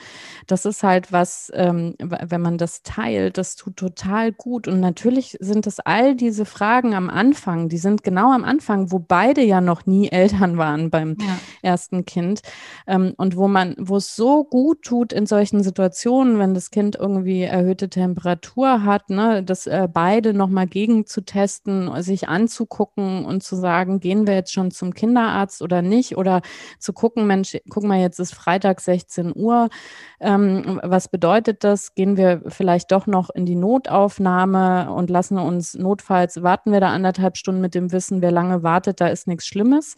das ist halt was, ähm, wenn man das teilt, das tut total gut. Und natürlich sind es all diese Fragen am Anfang, die sind genau am Anfang, wo beide ja noch nie Eltern waren beim ja. ersten Kind ähm, und wo man, wo es so gut tut in solchen Situationen, wenn das Kind irgendwie erhöhte Temperatur hat, ne, dass äh, beide nochmal gegen zu testen, sich anzugucken und zu sagen, gehen wir jetzt schon zum Kinderarzt oder nicht? Oder zu gucken, Mensch, guck mal, jetzt ist Freitag 16 Uhr. Ähm, was bedeutet das? Gehen wir vielleicht doch noch in die Notaufnahme und lassen uns notfalls, warten wir da anderthalb Stunden mit dem Wissen, wer lange wartet, da ist nichts Schlimmes.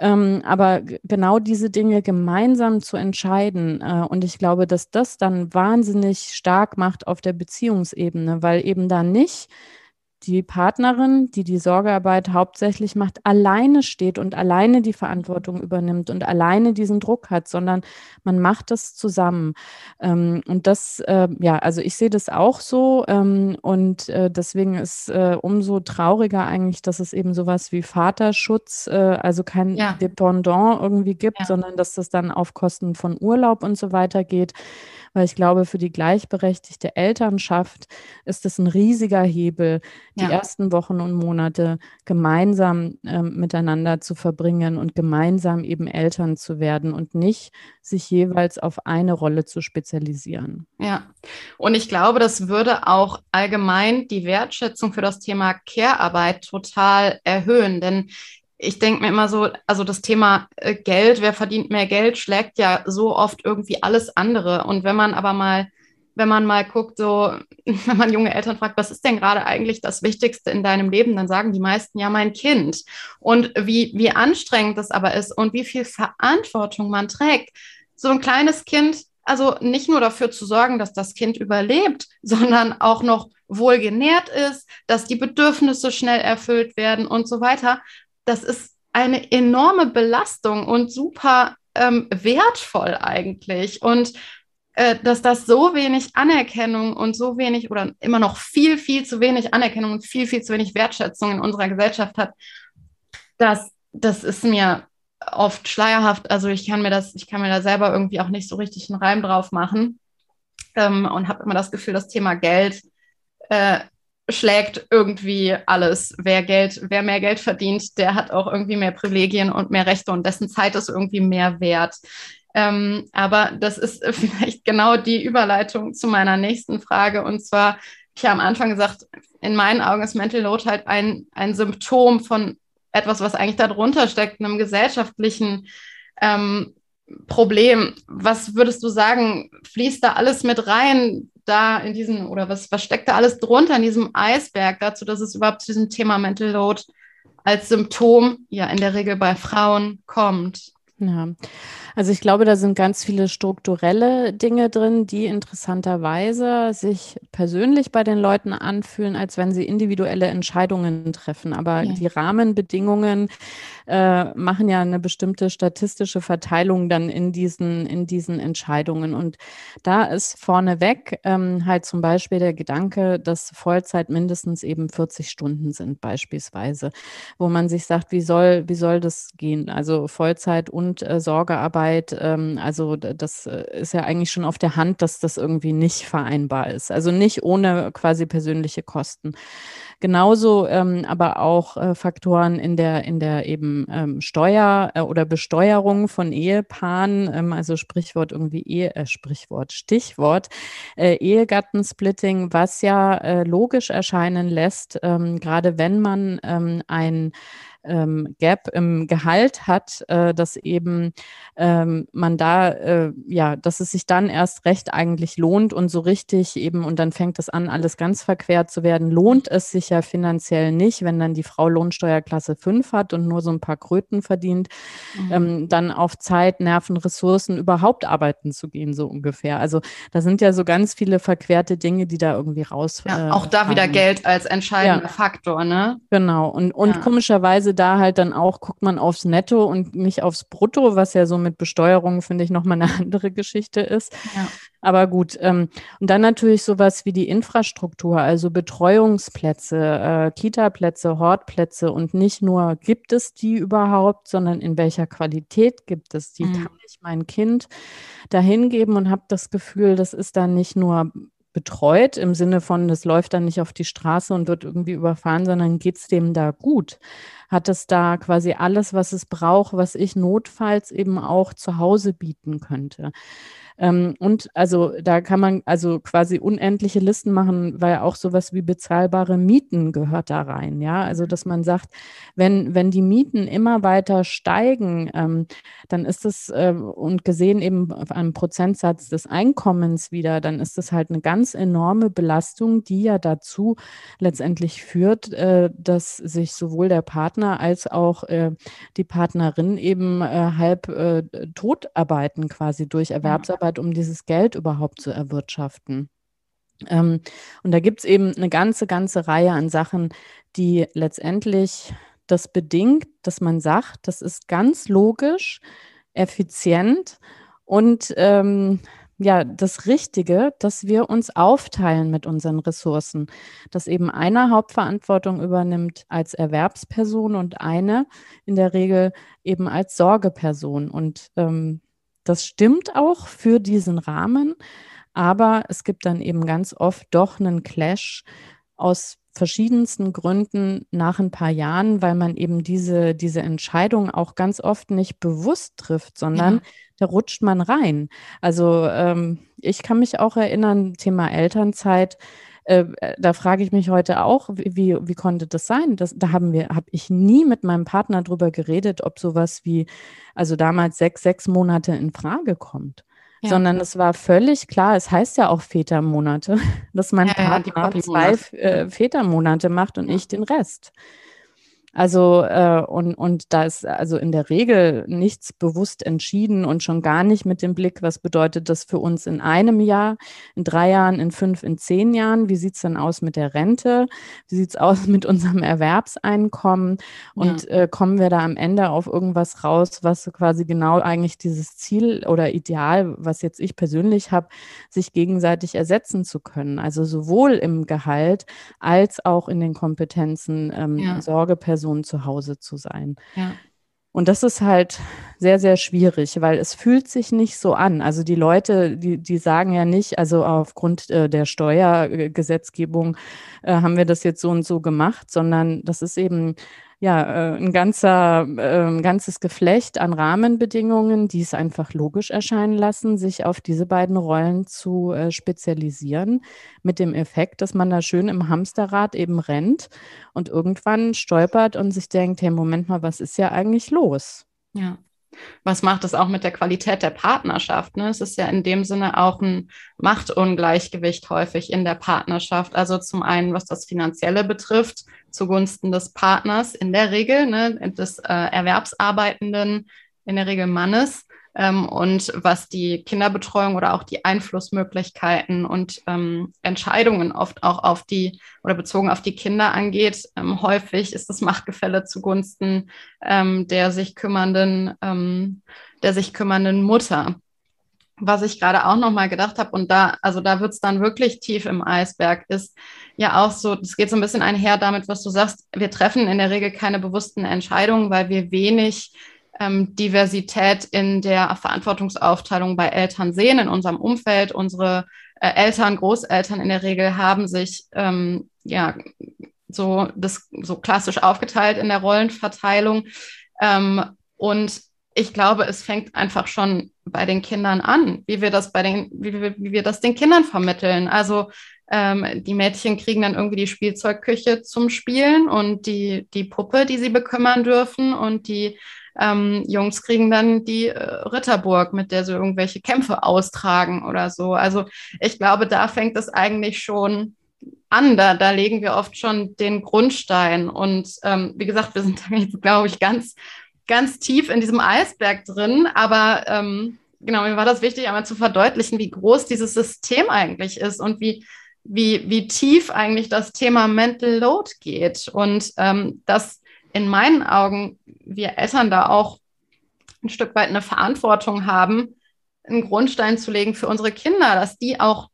Ähm, aber genau diese Dinge gemeinsam zu entscheiden. Äh, und ich glaube, dass das dann wahnsinnig stark macht auf der Beziehungsebene, weil eben da nicht die Partnerin, die die Sorgearbeit hauptsächlich macht, alleine steht und alleine die Verantwortung übernimmt und alleine diesen Druck hat, sondern man macht das zusammen. Ähm, und das, äh, ja, also ich sehe das auch so ähm, und äh, deswegen ist äh, umso trauriger eigentlich, dass es eben sowas wie Vaterschutz, also kein ja. Dependant irgendwie gibt, ja. sondern dass das dann auf Kosten von Urlaub und so weiter geht weil ich glaube, für die gleichberechtigte Elternschaft ist es ein riesiger Hebel, die ja. ersten Wochen und Monate gemeinsam äh, miteinander zu verbringen und gemeinsam eben Eltern zu werden und nicht sich jeweils auf eine Rolle zu spezialisieren. Ja, und ich glaube, das würde auch allgemein die Wertschätzung für das Thema Care-Arbeit total erhöhen, denn ich denke mir immer so, also das Thema äh, Geld, wer verdient mehr Geld, schlägt ja so oft irgendwie alles andere. Und wenn man aber mal, wenn man mal guckt, so, wenn man junge Eltern fragt, was ist denn gerade eigentlich das Wichtigste in deinem Leben, dann sagen die meisten ja mein Kind. Und wie, wie anstrengend das aber ist und wie viel Verantwortung man trägt. So ein kleines Kind, also nicht nur dafür zu sorgen, dass das Kind überlebt, sondern auch noch wohl genährt ist, dass die Bedürfnisse schnell erfüllt werden und so weiter das ist eine enorme Belastung und super ähm, wertvoll eigentlich. Und äh, dass das so wenig Anerkennung und so wenig oder immer noch viel, viel zu wenig Anerkennung und viel, viel zu wenig Wertschätzung in unserer Gesellschaft hat, das, das ist mir oft schleierhaft. Also ich kann mir das, ich kann mir da selber irgendwie auch nicht so richtig einen Reim drauf machen ähm, und habe immer das Gefühl, das Thema Geld äh, schlägt irgendwie alles. Wer Geld, wer mehr Geld verdient, der hat auch irgendwie mehr Privilegien und mehr Rechte und dessen Zeit ist irgendwie mehr wert. Ähm, aber das ist vielleicht genau die Überleitung zu meiner nächsten Frage. Und zwar, ich habe am Anfang gesagt, in meinen Augen ist Mental Load halt ein, ein Symptom von etwas, was eigentlich darunter steckt, einem gesellschaftlichen ähm, Problem. Was würdest du sagen, fließt da alles mit rein? Da in diesen, oder was, was steckt da alles drunter in diesem Eisberg dazu, dass es überhaupt zu diesem Thema Mental Load als Symptom ja in der Regel bei Frauen kommt? Ja, also ich glaube, da sind ganz viele strukturelle Dinge drin, die interessanterweise sich persönlich bei den Leuten anfühlen, als wenn sie individuelle Entscheidungen treffen. Aber ja. die Rahmenbedingungen äh, machen ja eine bestimmte statistische Verteilung dann in diesen, in diesen Entscheidungen. Und da ist vorneweg ähm, halt zum Beispiel der Gedanke, dass Vollzeit mindestens eben 40 Stunden sind, beispielsweise, wo man sich sagt, wie soll, wie soll das gehen? Also Vollzeit und äh, Sorgearbeit, ähm, also das äh, ist ja eigentlich schon auf der Hand, dass das irgendwie nicht vereinbar ist. Also nicht ohne quasi persönliche Kosten. Genauso ähm, aber auch äh, Faktoren in der, in der eben ähm, Steuer äh, oder Besteuerung von Ehepaaren, ähm, also Sprichwort irgendwie Ehe, äh, Sprichwort, Stichwort, äh, Ehegattensplitting, was ja äh, logisch erscheinen lässt, ähm, gerade wenn man ähm, ein ähm, Gap im Gehalt hat, äh, dass eben ähm, man da, äh, ja, dass es sich dann erst recht eigentlich lohnt und so richtig eben, und dann fängt es an, alles ganz verquert zu werden, lohnt es sich ja finanziell nicht, wenn dann die Frau Lohnsteuerklasse 5 hat und nur so ein paar Kröten verdient, mhm. ähm, dann auf Zeit, Nerven, Ressourcen überhaupt arbeiten zu gehen, so ungefähr. Also da sind ja so ganz viele verquerte Dinge, die da irgendwie raus. Ja, auch da wieder Geld als entscheidender ja. Faktor, ne? Genau. Und, und ja. komischerweise lustigerweise da halt dann auch, guckt man aufs Netto und nicht aufs Brutto, was ja so mit Besteuerung, finde ich, nochmal eine andere Geschichte ist. Ja. Aber gut, ähm, und dann natürlich sowas wie die Infrastruktur, also Betreuungsplätze, äh, Kita-Plätze, Hortplätze und nicht nur gibt es die überhaupt, sondern in welcher Qualität gibt es die? Mhm. Kann ich mein Kind dahin geben und habe das Gefühl, das ist dann nicht nur betreut im Sinne von, das läuft dann nicht auf die Straße und wird irgendwie überfahren, sondern geht es dem da gut? Hat es da quasi alles, was es braucht, was ich notfalls eben auch zu Hause bieten könnte? Ähm, und also da kann man also quasi unendliche Listen machen, weil auch sowas wie bezahlbare Mieten gehört da rein. Ja, also dass man sagt, wenn, wenn die Mieten immer weiter steigen, ähm, dann ist es äh, und gesehen eben am Prozentsatz des Einkommens wieder, dann ist das halt eine ganz enorme Belastung, die ja dazu letztendlich führt, äh, dass sich sowohl der Partner als auch äh, die Partnerin eben äh, halb äh, tot arbeiten quasi durch Erwerbsarbeit hat, um dieses Geld überhaupt zu erwirtschaften. Ähm, und da gibt es eben eine ganze, ganze Reihe an Sachen, die letztendlich das bedingt, dass man sagt, das ist ganz logisch, effizient und ähm, ja, das Richtige, dass wir uns aufteilen mit unseren Ressourcen, dass eben eine Hauptverantwortung übernimmt als Erwerbsperson und eine in der Regel eben als Sorgeperson. Und ähm, das stimmt auch für diesen Rahmen, aber es gibt dann eben ganz oft doch einen Clash aus verschiedensten Gründen nach ein paar Jahren, weil man eben diese, diese Entscheidung auch ganz oft nicht bewusst trifft, sondern ja. da rutscht man rein. Also ähm, ich kann mich auch erinnern, Thema Elternzeit, äh, da frage ich mich heute auch, wie, wie konnte das sein? Das, da haben wir, habe ich nie mit meinem Partner drüber geredet, ob sowas wie, also damals sechs, sechs Monate in Frage kommt. Ja. Sondern es war völlig klar, es heißt ja auch Vätermonate, dass mein ja, Partner ja, zwei äh, Vätermonate macht und ich den Rest. Also äh, und, und da ist also in der Regel nichts bewusst entschieden und schon gar nicht mit dem Blick, was bedeutet das für uns in einem Jahr, in drei Jahren, in fünf, in zehn Jahren? Wie sieht es dann aus mit der Rente? Wie sieht es aus mit unserem Erwerbseinkommen? Und ja. äh, kommen wir da am Ende auf irgendwas raus, was quasi genau eigentlich dieses Ziel oder Ideal, was jetzt ich persönlich habe, sich gegenseitig ersetzen zu können? Also sowohl im Gehalt als auch in den Kompetenzen ähm, ja. Sorgepersonen Person zu Hause zu sein. Ja. Und das ist halt sehr, sehr schwierig, weil es fühlt sich nicht so an. Also die Leute, die, die sagen ja nicht, also aufgrund äh, der Steuergesetzgebung äh, haben wir das jetzt so und so gemacht, sondern das ist eben ja, äh, ein ganzer, ein ganzes Geflecht an Rahmenbedingungen, die es einfach logisch erscheinen lassen, sich auf diese beiden Rollen zu äh, spezialisieren, mit dem Effekt, dass man da schön im Hamsterrad eben rennt und irgendwann stolpert und sich denkt, hey, Moment mal, was ist ja eigentlich los? Ja was macht es auch mit der Qualität der Partnerschaft? Ne? Es ist ja in dem Sinne auch ein Machtungleichgewicht häufig in der Partnerschaft. Also zum einen, was das Finanzielle betrifft, zugunsten des Partners in der Regel, ne, des äh, Erwerbsarbeitenden, in der Regel Mannes ähm, und was die Kinderbetreuung oder auch die Einflussmöglichkeiten und ähm, Entscheidungen oft auch auf die oder bezogen auf die Kinder angeht. Ähm, häufig ist das Machtgefälle zugunsten ähm, der sich kümmernden, ähm, der sich kümmernden Mutter was ich gerade auch noch mal gedacht habe und da, also da wird es dann wirklich tief im Eisberg, ist ja auch so, das geht so ein bisschen einher damit, was du sagst, wir treffen in der Regel keine bewussten Entscheidungen, weil wir wenig ähm, Diversität in der Verantwortungsaufteilung bei Eltern sehen, in unserem Umfeld. Unsere äh, Eltern, Großeltern in der Regel haben sich ähm, ja so das so klassisch aufgeteilt in der Rollenverteilung. Ähm, und ich glaube, es fängt einfach schon bei den Kindern an, wie wir das bei den, wie wir, wie wir das den Kindern vermitteln. Also ähm, die Mädchen kriegen dann irgendwie die Spielzeugküche zum Spielen und die, die Puppe, die sie bekümmern dürfen und die ähm, Jungs kriegen dann die äh, Ritterburg, mit der sie irgendwelche Kämpfe austragen oder so. Also ich glaube, da fängt es eigentlich schon an. Da, da legen wir oft schon den Grundstein. Und ähm, wie gesagt, wir sind, glaube ich, ganz, ganz tief in diesem Eisberg drin. Aber ähm, genau, mir war das wichtig, einmal zu verdeutlichen, wie groß dieses System eigentlich ist und wie, wie, wie tief eigentlich das Thema Mental Load geht. Und ähm, dass in meinen Augen wir Eltern da auch ein Stück weit eine Verantwortung haben, einen Grundstein zu legen für unsere Kinder, dass die auch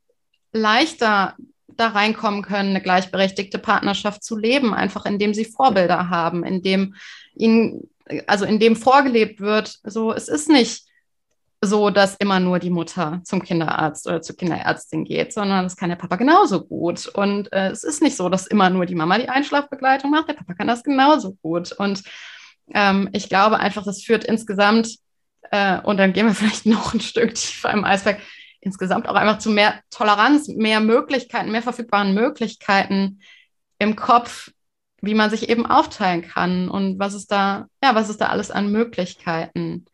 leichter da reinkommen können, eine gleichberechtigte Partnerschaft zu leben, einfach indem sie Vorbilder haben, indem ihnen, also indem vorgelebt wird, so es ist nicht so, dass immer nur die Mutter zum Kinderarzt oder zur Kinderärztin geht, sondern das kann der Papa genauso gut. Und äh, es ist nicht so, dass immer nur die Mama die Einschlafbegleitung macht, der Papa kann das genauso gut. Und ähm, ich glaube einfach, das führt insgesamt, äh, und dann gehen wir vielleicht noch ein Stück tiefer im Eisberg, insgesamt auch einfach zu mehr Toleranz, mehr Möglichkeiten, mehr verfügbaren Möglichkeiten im Kopf, wie man sich eben aufteilen kann und was es da, ja, was es da alles an Möglichkeiten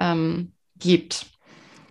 ähm, gibt.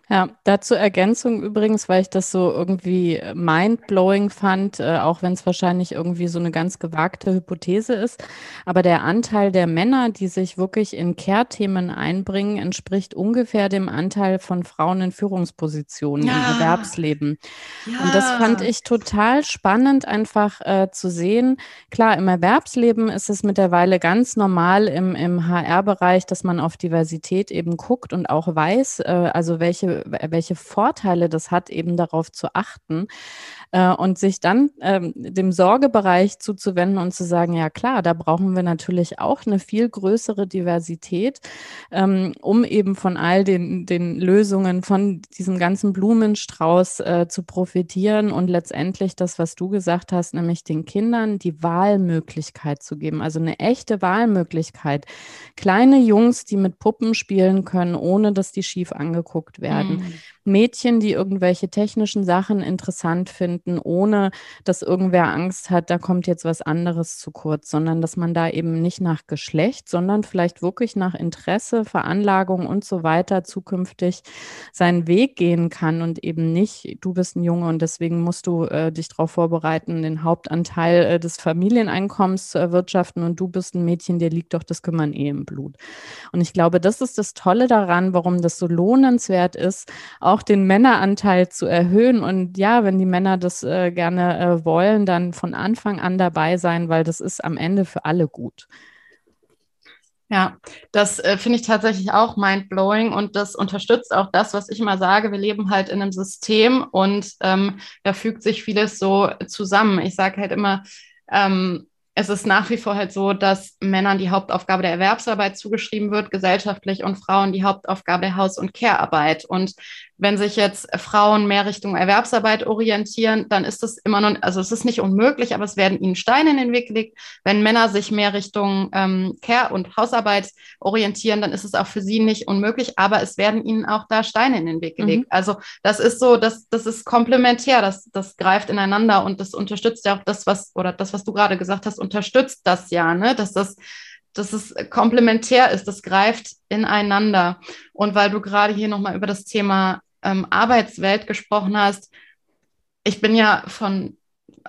Ja, dazu Ergänzung übrigens, weil ich das so irgendwie mindblowing fand, äh, auch wenn es wahrscheinlich irgendwie so eine ganz gewagte Hypothese ist. Aber der Anteil der Männer, die sich wirklich in Care-Themen einbringen, entspricht ungefähr dem Anteil von Frauen in Führungspositionen ja. im Erwerbsleben. Ja. Und das fand ich total spannend, einfach äh, zu sehen. Klar, im Erwerbsleben ist es mittlerweile ganz normal im, im HR-Bereich, dass man auf Diversität eben guckt und auch weiß, äh, also welche welche Vorteile das hat, eben darauf zu achten äh, und sich dann ähm, dem Sorgebereich zuzuwenden und zu sagen, ja klar, da brauchen wir natürlich auch eine viel größere Diversität, ähm, um eben von all den, den Lösungen, von diesem ganzen Blumenstrauß äh, zu profitieren und letztendlich das, was du gesagt hast, nämlich den Kindern die Wahlmöglichkeit zu geben, also eine echte Wahlmöglichkeit. Kleine Jungs, die mit Puppen spielen können, ohne dass die schief angeguckt werden. Mhm. Mädchen, die irgendwelche technischen Sachen interessant finden, ohne dass irgendwer Angst hat, da kommt jetzt was anderes zu kurz, sondern dass man da eben nicht nach Geschlecht, sondern vielleicht wirklich nach Interesse, Veranlagung und so weiter zukünftig seinen Weg gehen kann und eben nicht, du bist ein Junge und deswegen musst du äh, dich darauf vorbereiten, den Hauptanteil äh, des Familieneinkommens zu erwirtschaften und du bist ein Mädchen, dir liegt doch das Kümmern eh im Blut. Und ich glaube, das ist das Tolle daran, warum das so lohnenswert ist, auch auch den Männeranteil zu erhöhen. Und ja, wenn die Männer das äh, gerne äh, wollen, dann von Anfang an dabei sein, weil das ist am Ende für alle gut. Ja, das äh, finde ich tatsächlich auch mindblowing und das unterstützt auch das, was ich immer sage. Wir leben halt in einem System und ähm, da fügt sich vieles so zusammen. Ich sage halt immer, ähm, es ist nach wie vor halt so, dass Männern die Hauptaufgabe der Erwerbsarbeit zugeschrieben wird, gesellschaftlich, und Frauen die Hauptaufgabe der Haus- und Care-Arbeit. Und wenn sich jetzt Frauen mehr Richtung Erwerbsarbeit orientieren, dann ist das immer noch, also es ist nicht unmöglich, aber es werden ihnen Steine in den Weg gelegt. Wenn Männer sich mehr Richtung ähm, Care- und Hausarbeit orientieren, dann ist es auch für sie nicht unmöglich, aber es werden ihnen auch da Steine in den Weg gelegt. Mhm. Also das ist so, das, das ist komplementär, das, das greift ineinander und das unterstützt ja auch das, was, oder das, was du gerade gesagt hast, unterstützt das ja, ne? dass das dass es komplementär ist, das greift ineinander. Und weil du gerade hier nochmal über das Thema ähm, Arbeitswelt gesprochen hast, ich bin ja von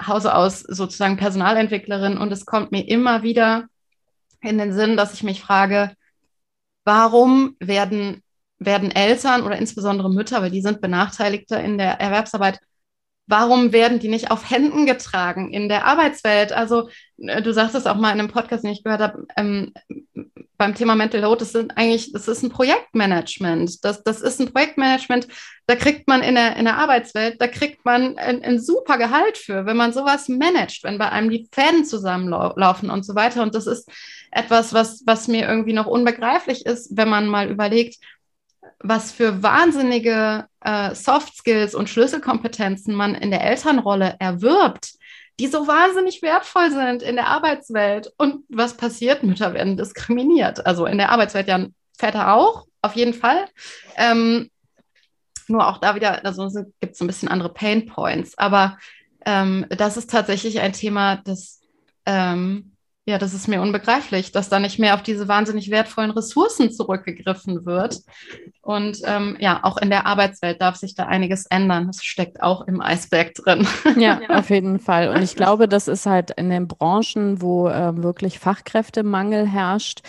Hause aus sozusagen Personalentwicklerin und es kommt mir immer wieder in den Sinn, dass ich mich frage, warum werden, werden Eltern oder insbesondere Mütter, weil die sind Benachteiligte in der Erwerbsarbeit, warum werden die nicht auf Händen getragen in der Arbeitswelt? Also äh, du sagst es auch mal in einem Podcast, den ich gehört habe, ähm, beim Thema Mental Load, das sind eigentlich, das ist ein Projektmanagement. Das, das ist ein Projektmanagement, da kriegt man in der, in der Arbeitswelt, da kriegt man ein, ein super Gehalt für, wenn man sowas managt, wenn bei einem die Fäden zusammenlaufen und so weiter. Und das ist etwas, was, was mir irgendwie noch unbegreiflich ist, wenn man mal überlegt, was für wahnsinnige äh, Soft Skills und Schlüsselkompetenzen man in der Elternrolle erwirbt, die so wahnsinnig wertvoll sind in der Arbeitswelt. Und was passiert? Mütter werden diskriminiert. Also in der Arbeitswelt ja Väter auch, auf jeden Fall. Ähm, nur auch da wieder, also gibt es ein bisschen andere Pain Points. Aber ähm, das ist tatsächlich ein Thema, das ähm, ja, das ist mir unbegreiflich, dass da nicht mehr auf diese wahnsinnig wertvollen Ressourcen zurückgegriffen wird. Und ähm, ja, auch in der Arbeitswelt darf sich da einiges ändern. Das steckt auch im Eisberg drin. Ja, auf jeden Fall. Und ich glaube, das ist halt in den Branchen, wo äh, wirklich Fachkräftemangel herrscht,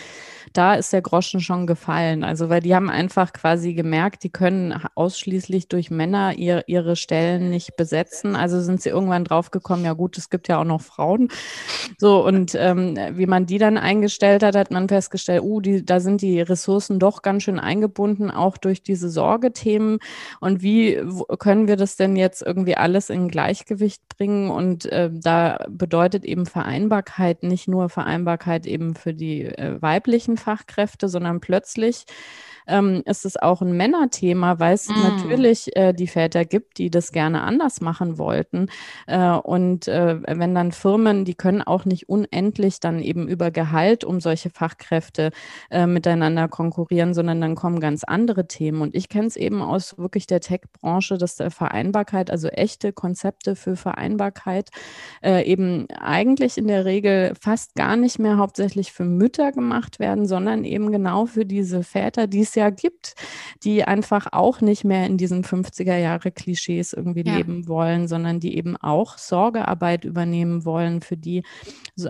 da ist der Groschen schon gefallen. Also, weil die haben einfach quasi gemerkt, die können ausschließlich durch Männer ihr, ihre Stellen nicht besetzen. Also sind sie irgendwann draufgekommen, ja gut, es gibt ja auch noch Frauen. So, und ähm, wie man die dann eingestellt hat, hat man festgestellt, uh, die, da sind die Ressourcen doch ganz schön eingebunden, auch durch diese Sorgethemen. Und wie können wir das denn jetzt irgendwie alles in Gleichgewicht bringen? Und äh, da bedeutet eben Vereinbarkeit nicht nur Vereinbarkeit eben für die äh, weiblichen Fachkräfte, sondern plötzlich ähm, ist es auch ein Männerthema, weil es mm. natürlich äh, die Väter gibt, die das gerne anders machen wollten. Äh, und äh, wenn dann Firmen, die können auch nicht unendlich dann eben über Gehalt um solche Fachkräfte äh, miteinander konkurrieren, sondern dann kommen ganz andere Themen. Und ich kenne es eben aus wirklich der Tech-Branche, dass der Vereinbarkeit, also echte Konzepte für Vereinbarkeit, äh, eben eigentlich in der Regel fast gar nicht mehr hauptsächlich für Mütter gemacht werden, sondern eben genau für diese Väter, die es ja gibt, die einfach auch nicht mehr in diesen 50er Jahre Klischees irgendwie ja. leben wollen, sondern die eben auch Sorgearbeit übernehmen wollen, für die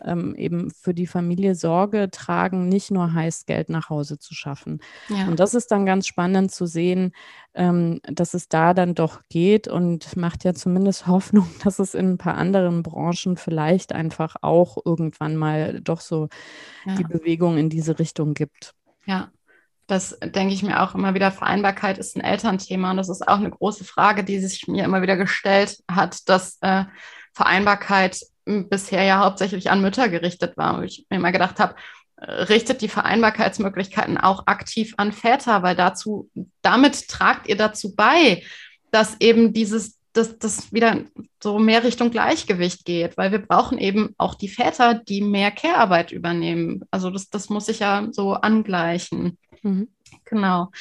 ähm, eben für die Familie Sorge tragen, nicht nur heißt Geld nach Hause zu schaffen. Ja. Und das ist dann ganz spannend zu sehen, ähm, dass es da dann doch geht und macht ja zumindest Hoffnung, dass es in ein paar anderen Branchen vielleicht einfach auch irgendwann mal doch so ja. die Bewegung in diese Richtung gibt. Ja, das denke ich mir auch immer wieder. Vereinbarkeit ist ein Elternthema und das ist auch eine große Frage, die sich mir immer wieder gestellt hat, dass äh, Vereinbarkeit bisher ja hauptsächlich an Mütter gerichtet war. Und ich mir immer gedacht habe, äh, richtet die Vereinbarkeitsmöglichkeiten auch aktiv an Väter, weil dazu, damit tragt ihr dazu bei, dass eben dieses dass das wieder so mehr Richtung Gleichgewicht geht, weil wir brauchen eben auch die Väter, die mehr Care-Arbeit übernehmen. Also das, das muss sich ja so angleichen. Mhm. Genau.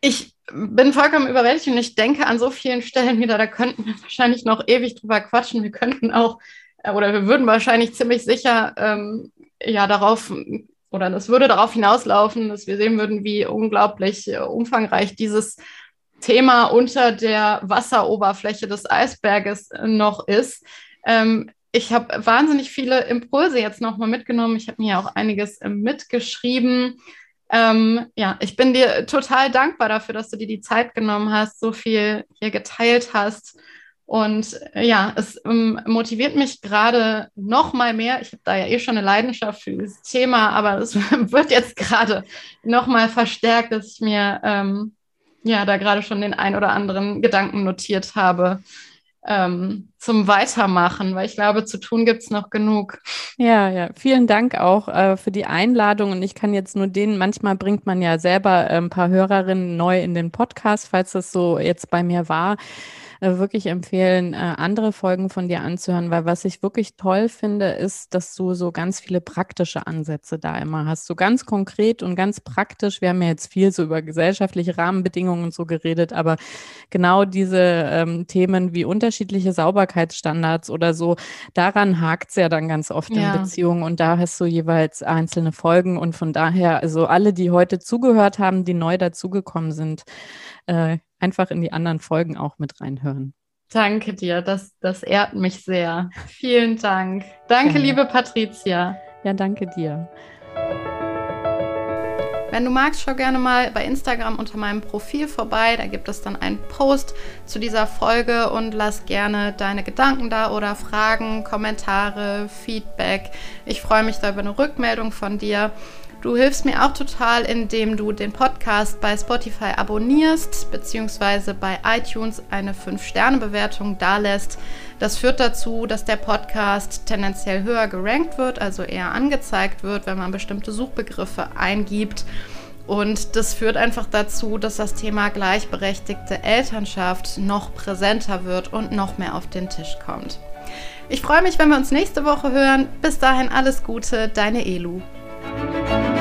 Ich bin vollkommen überwältigt und ich denke an so vielen Stellen wieder, da könnten wir wahrscheinlich noch ewig drüber quatschen. Wir könnten auch, äh, oder wir würden wahrscheinlich ziemlich sicher ähm, ja darauf, oder das würde darauf hinauslaufen, dass wir sehen würden, wie unglaublich äh, umfangreich dieses Thema unter der Wasseroberfläche des Eisberges noch ist. Ähm, ich habe wahnsinnig viele Impulse jetzt nochmal mitgenommen. Ich habe mir auch einiges äh, mitgeschrieben. Ähm, ja, ich bin dir total dankbar dafür, dass du dir die Zeit genommen hast, so viel hier geteilt hast. Und äh, ja, es ähm, motiviert mich gerade noch mal mehr. Ich habe da ja eh schon eine Leidenschaft für dieses Thema, aber es wird jetzt gerade noch mal verstärkt, dass ich mir ähm, ja da gerade schon den ein oder anderen Gedanken notiert habe, ähm, zum Weitermachen, weil ich glaube, zu tun gibt es noch genug. Ja, ja, vielen Dank auch äh, für die Einladung. Und ich kann jetzt nur denen, manchmal bringt man ja selber äh, ein paar Hörerinnen neu in den Podcast, falls das so jetzt bei mir war wirklich empfehlen, äh, andere Folgen von dir anzuhören, weil was ich wirklich toll finde, ist, dass du so ganz viele praktische Ansätze da immer hast. So ganz konkret und ganz praktisch. Wir haben ja jetzt viel so über gesellschaftliche Rahmenbedingungen und so geredet, aber genau diese ähm, Themen wie unterschiedliche Sauberkeitsstandards oder so, daran hakt es ja dann ganz oft ja. in Beziehungen und da hast du jeweils einzelne Folgen und von daher, also alle, die heute zugehört haben, die neu dazugekommen sind, äh, einfach in die anderen Folgen auch mit reinhören. Danke dir, das, das ehrt mich sehr. Vielen Dank. Danke, ja. liebe Patricia. Ja, danke dir. Wenn du magst, schau gerne mal bei Instagram unter meinem Profil vorbei. Da gibt es dann einen Post zu dieser Folge und lass gerne deine Gedanken da oder Fragen, Kommentare, Feedback. Ich freue mich da über eine Rückmeldung von dir. Du hilfst mir auch total, indem du den Podcast bei Spotify abonnierst bzw. bei iTunes eine 5-Sterne-Bewertung dalässt. Das führt dazu, dass der Podcast tendenziell höher gerankt wird, also eher angezeigt wird, wenn man bestimmte Suchbegriffe eingibt. Und das führt einfach dazu, dass das Thema gleichberechtigte Elternschaft noch präsenter wird und noch mehr auf den Tisch kommt. Ich freue mich, wenn wir uns nächste Woche hören. Bis dahin alles Gute, deine Elu. Música